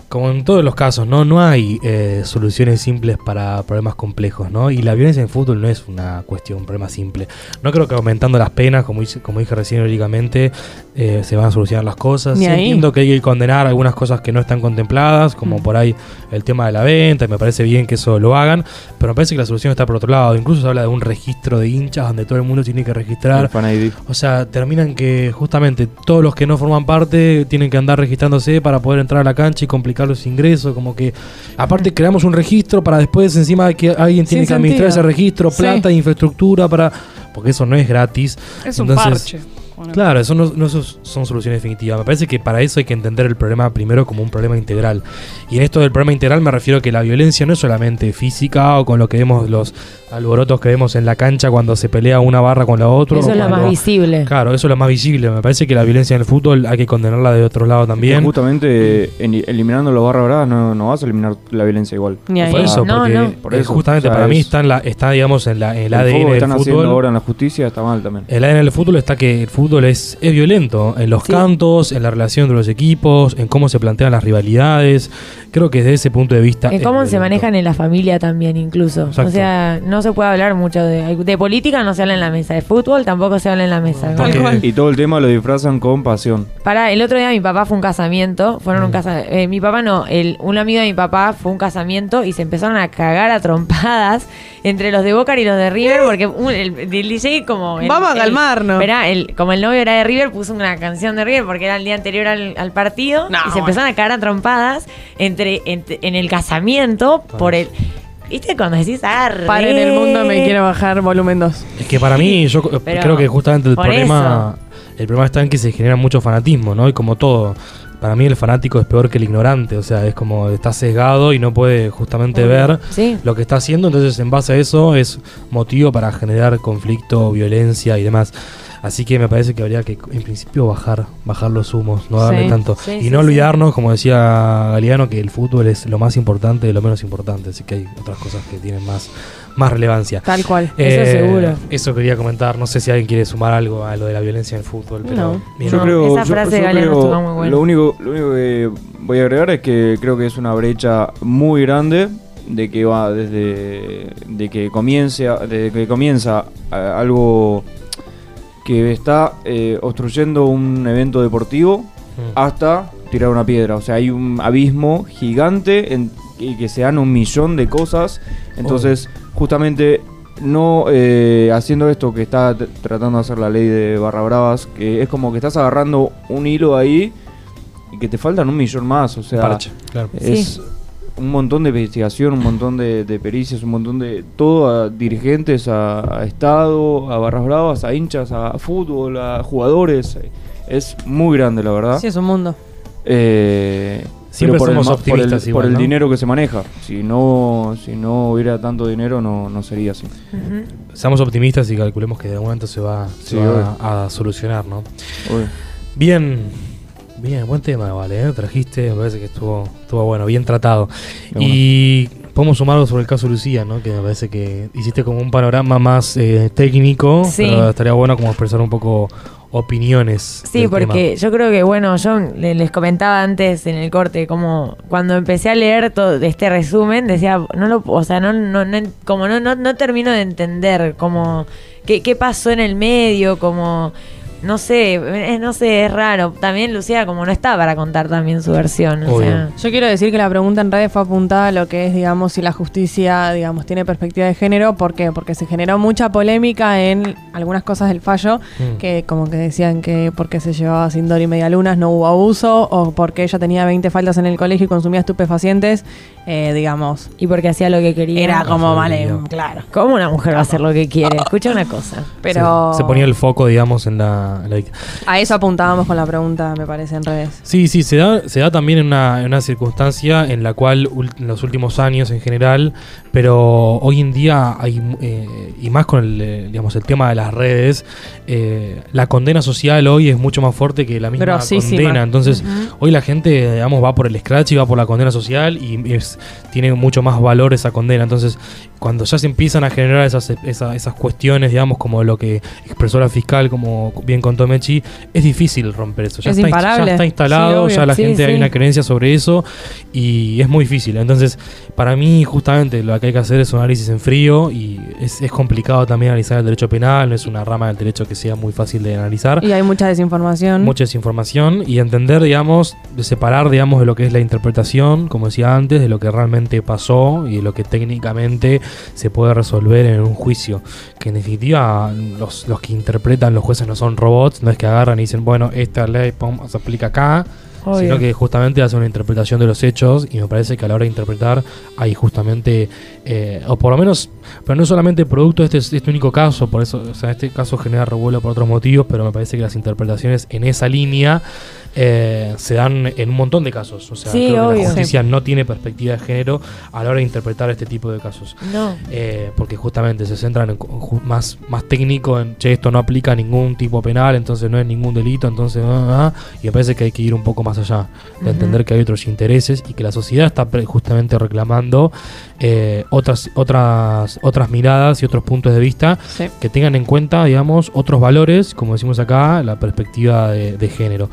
como en todos los casos, no, no hay eh, soluciones simples para problemas complejos, ¿no? Y la violencia en fútbol no es una cuestión, un problema simple. No creo que aumentando las penas, como, hice- como dije recién lógicamente, eh, se van a solucionar las cosas. Sí, entiendo que hay que condenar algunas cosas que no están contempladas, como Mm. por ahí el tema de la venta, y me parece bien que eso lo hagan, pero me parece que la solución está por otro lado. Incluso se habla de un registro de hinchas donde todo el mundo tiene que registrar. El fan ID. O sea, terminan que justamente todos los que no forman parte tienen que andar registrándose para poder entrar a la cancha y complicar los ingresos. Como que, aparte, creamos un registro para después, encima de que alguien tiene Sin que administrar sentido. ese registro, Sí. plata, infraestructura para. Porque eso no es gratis. Es un Entonces, parche. Bueno, Claro, eso no, no sos- son soluciones definitivas. Me parece que para eso hay que entender el problema primero como un problema integral. Y en esto del problema integral me refiero a que la violencia no es solamente física o con lo que vemos, los alborotos que vemos en la cancha cuando se pelea una barra con la otra. Eso es lo más visible. Claro, eso es lo más visible. Me parece que la violencia en el fútbol hay que condenarla de otro lado también. justamente en- eliminando los barra bravas no, no vas a eliminar la violencia igual. Ni ahí. Por eso, No, porque no. Por eh, eso, justamente o sea, para mí es- está, en la, está digamos, en, la, en el, El ADN del están haciendo fútbol. ahora en la justicia está mal también. El ADN del fútbol está que el fútbol es, es violento en los Sí. cantos, en la relación entre los equipos, en cómo se plantean las rivalidades. Creo que desde ese punto de vista. En cómo se manejan en la familia también, incluso. Exacto. O sea, no se puede hablar mucho de, de política, no se habla en la mesa. De fútbol tampoco se habla en la mesa. Porque- Tal cual. Y todo el tema lo disfrazan con pasión. Para, el otro día mi papá fue un casamiento, fueron un Mm. casa, eh, mi papá no, el, un amigo de mi papá fue un casamiento y se empezaron a cagar a trompadas entre los de Boca y los de River porque un- el, el DJ como... el- Vamos a calmarnos. Esperá, el, como el novio era de River puso una canción de River porque era el día anterior al, al partido No, y se empezaron a cagar a trompadas entre, entre- en el casamiento por el... ¿Viste cuando decís arre? Para en el mundo me quiero bajar volumen 2. Es que para mí, yo Pero creo que justamente el problema. El problema está en que se genera mucho fanatismo, ¿no? Y como todo. Para mí el fanático es peor que el ignorante, o sea, es como está sesgado y no puede justamente ver Sí. lo que está haciendo, entonces en base a eso es motivo para generar conflicto, violencia y demás. Así que me parece que habría que en principio bajar, bajar los humos, no darle Sí. tanto. Sí, y sí, no sí. olvidarnos, como decía Galeano, que el fútbol es lo más importante de lo menos importante, así que hay otras cosas que tienen más, más relevancia. Tal cual. Eso seguro. Eso quería comentar. No sé si alguien quiere sumar algo a lo de la violencia en el fútbol. Pero No. bien. Yo No, creo, esa frase yo de Galeano creo- estuvo muy buena. Lo único, lo único que voy a agregar es que creo que es una brecha muy grande de que va desde de que comience desde que comienza eh, algo que está eh, obstruyendo un evento deportivo Mm. hasta tirar una piedra. O sea, hay un abismo gigante en, y que se dan un millón de cosas. Entonces, justamente no eh, haciendo esto que está tratando de hacer la ley de barra bravas, que es como que estás agarrando un hilo ahí y que te faltan un millón más. O sea, Parche, claro. es un montón de investigación, un montón de, de pericias, un montón de todo a dirigentes, a, a Estado, a barras bravas, a hinchas, a fútbol, a jugadores. Es muy grande, la verdad. Sí, es un mundo. Eh, Siempre pero por el somos por el- optimistas por el, ¿no? dinero que se maneja. Si no, si no hubiera tanto dinero, no, no sería así. Ujú. Seamos optimistas y calculemos que de algún momento se va, se Sí, va a, solucionar, ¿no? Obvio. Bien. Bien, buen tema, vale, ¿eh? trajiste, me parece que estuvo, estuvo bueno, bien tratado. Y podemos sumar algo sobre el caso Lucía, ¿no? Que me parece que hiciste como un panorama más eh, técnico, Sí. pero estaría bueno como expresar un poco opiniones. Sí, del porque yo creo que, bueno, yo le- les comentaba antes en el corte, como cuando empecé a leer todo este resumen, decía, no lo, o sea, no, no, no como no, no, no termino de entender, como, qué, qué pasó en el medio, como, no sé, eh, no sé, es raro. También Lucía, como no está para contar también su versión, o sea. Yo quiero decir que la pregunta en redes fue apuntada a lo que es, digamos, si la justicia, digamos, tiene perspectiva de género. ¿Por qué? Porque se generó mucha polémica en algunas cosas del fallo, Mm. que como que decían que porque se llevaba sin Dor y medialunas no hubo abuso, o porque ella tenía 20 faltas en el colegio y consumía estupefacientes, eh, digamos. Y porque hacía lo que quería. Era como, vale, no. claro. ¿Cómo una mujer va a hacer lo que quiere? Escucha una cosa. Pero Se, se ponía el foco, digamos, en la, a eso apuntábamos con la pregunta, me parece, en redes. Sí, sí, se da, se da también en una, en una circunstancia en la cual en los últimos años en general, pero hoy en día hay, eh, y más con el, eh, digamos, el tema de las redes, eh, la condena social hoy es mucho más fuerte que la misma Grosísima. condena. Entonces, hoy la gente, digamos, va por el scratch y va por la condena social y es- tiene mucho más valor esa condena. Entonces, cuando ya se empiezan a generar esas, esa- esas cuestiones, digamos, como lo que expresó la fiscal, como bien contó Mechi, es difícil romper eso. Ya, Es está, ya instalado, Sí, ya la Sí, gente hay una creencia sobre eso y es muy difícil. Entonces, para mí, justamente lo que hay que hacer es un análisis en frío y es, es complicado también analizar el derecho penal, no es una rama del derecho que sea muy fácil de analizar Y hay mucha desinformación. mucha desinformación y entender, digamos, de separar, digamos, de lo que es la interpretación, como decía antes, de lo que realmente pasó y de lo que técnicamente se puede resolver en un juicio. Que en definitiva los, los que interpretan los jueces no son robots, no es que agarran y dicen, bueno, esta ley pum, se aplica acá, Obvio. sino que justamente hace una interpretación de los hechos y me parece que a la hora de interpretar hay justamente, eh, o por lo menos, pero no solamente producto de este, este único caso, por eso, o sea, este caso genera revuelo por otros motivos, pero me parece que las interpretaciones en esa línea eh, se dan en un montón de casos. O sea, Sí, creo que la justicia no tiene perspectiva de género a la hora de interpretar este tipo de casos. No. Eh, porque justamente se centran en más, más técnico en che, esto no aplica a ningún tipo penal, entonces no es ningún delito, entonces ah, ah, y me parece que hay que ir un poco más allá, de entender que hay otros intereses y que la sociedad está justamente reclamando eh, otras, otras, otras miradas y otros puntos de vista Sí. que tengan en cuenta, digamos, otros valores, como decimos acá, la perspectiva de, de género.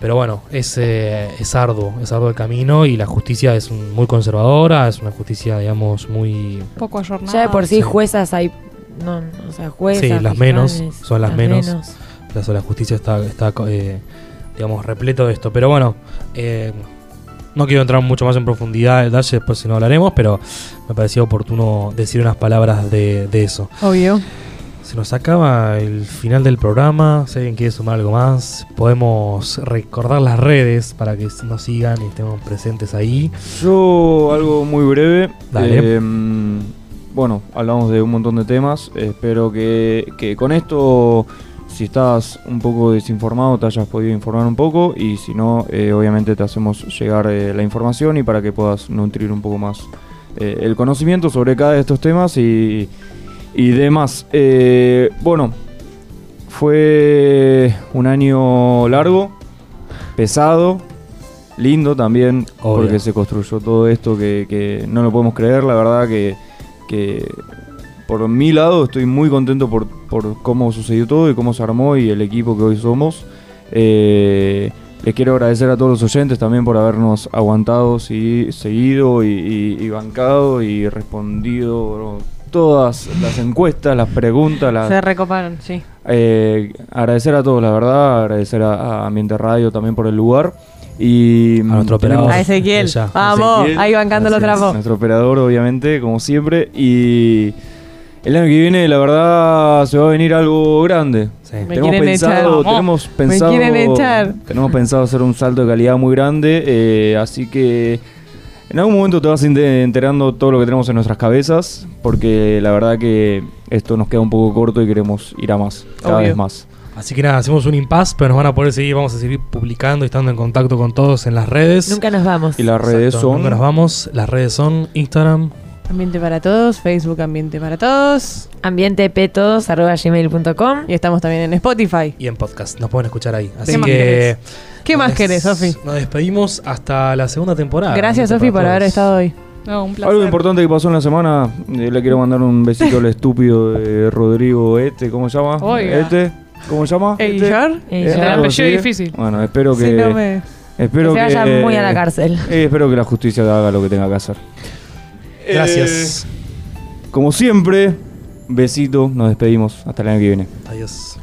Pero bueno, es, eh, es arduo, es arduo el camino y la justicia es muy conservadora, es una justicia, digamos, muy... Poco ayornada. Ya de por sí, Sí. juezas hay. No, o sea, juezas. Sí, las fiscales, menos, son las menos. La, la justicia está, está eh, digamos, repleto de esto. Pero bueno, eh, no quiero entrar mucho más en profundidad en detalle, después si no hablaremos, pero me parecía oportuno decir unas palabras de, de eso. Obvio. Se nos acaba el final del programa. Si alguien quiere sumar algo más, podemos recordar las redes para que nos sigan y estemos presentes ahí. Yo algo muy breve. Dale. Eh, bueno, hablamos de un montón de temas. Espero que, que con esto, si estás un poco desinformado, te hayas podido informar un poco. Y si no, eh, obviamente te hacemos llegar eh, la información y para que puedas nutrir un poco más eh, el conocimiento sobre cada de estos temas y, y demás. Bueno, fue un año largo, pesado, lindo también, Obvio. porque se construyó todo esto que, que no lo podemos creer, la verdad que, que por mi lado estoy muy contento por, por cómo sucedió todo y cómo se armó y el equipo que hoy somos. Eh, les quiero agradecer a todos los oyentes también por habernos aguantado, sí, seguido y, y- y bancado y respondido todas las encuestas, las preguntas, las, Se recoparon, sí. eh, agradecer a todos, la verdad, agradecer a, a Ambiente Radio también por el lugar. Y A nuestro operador. A Ezequiel. Vamos, Ezequiel. ahí bancando los trapos. Nuestro operador, obviamente, como siempre. Y el año que viene, la verdad, se va a venir algo grande. Sí. Me tenemos echar. pensado, tenemos pensado, quieren echar. tenemos pensado hacer un salto de calidad muy grande, eh, así que en algún momento te vas ente- enterando todo lo que tenemos en nuestras cabezas, porque la verdad que esto nos queda un poco corto y queremos ir a más, cada Obvio. vez más. Así que nada, hacemos un impasse, pero nos van a poder seguir, vamos a seguir publicando y estando en contacto con todos en las redes. Nunca nos vamos. Y las redes Exacto, son nunca nos vamos. Las redes son Instagram, Ambiente para todos, Facebook Ambiente para todos. gmail.com Y estamos también en Spotify. Y en podcast, nos pueden escuchar ahí. Así que. ¿Qué más querés, Sofi? Nos despedimos hasta la segunda temporada. Gracias, Sofi, por haber estado hoy. No, un Algo importante que pasó en la semana, eh, le quiero mandar un besito al estúpido de Rodrigo Este, ¿cómo se llama? Oiga. Este, ¿cómo se llama? Este. Eh, El apellido difícil. Bueno, espero que. Sí, no me... Espero que, se vaya muy eh, a la cárcel. Eh, espero que la justicia haga lo que tenga que hacer. Gracias. Eh, como siempre, besito, nos despedimos. Hasta el año que viene. Adiós.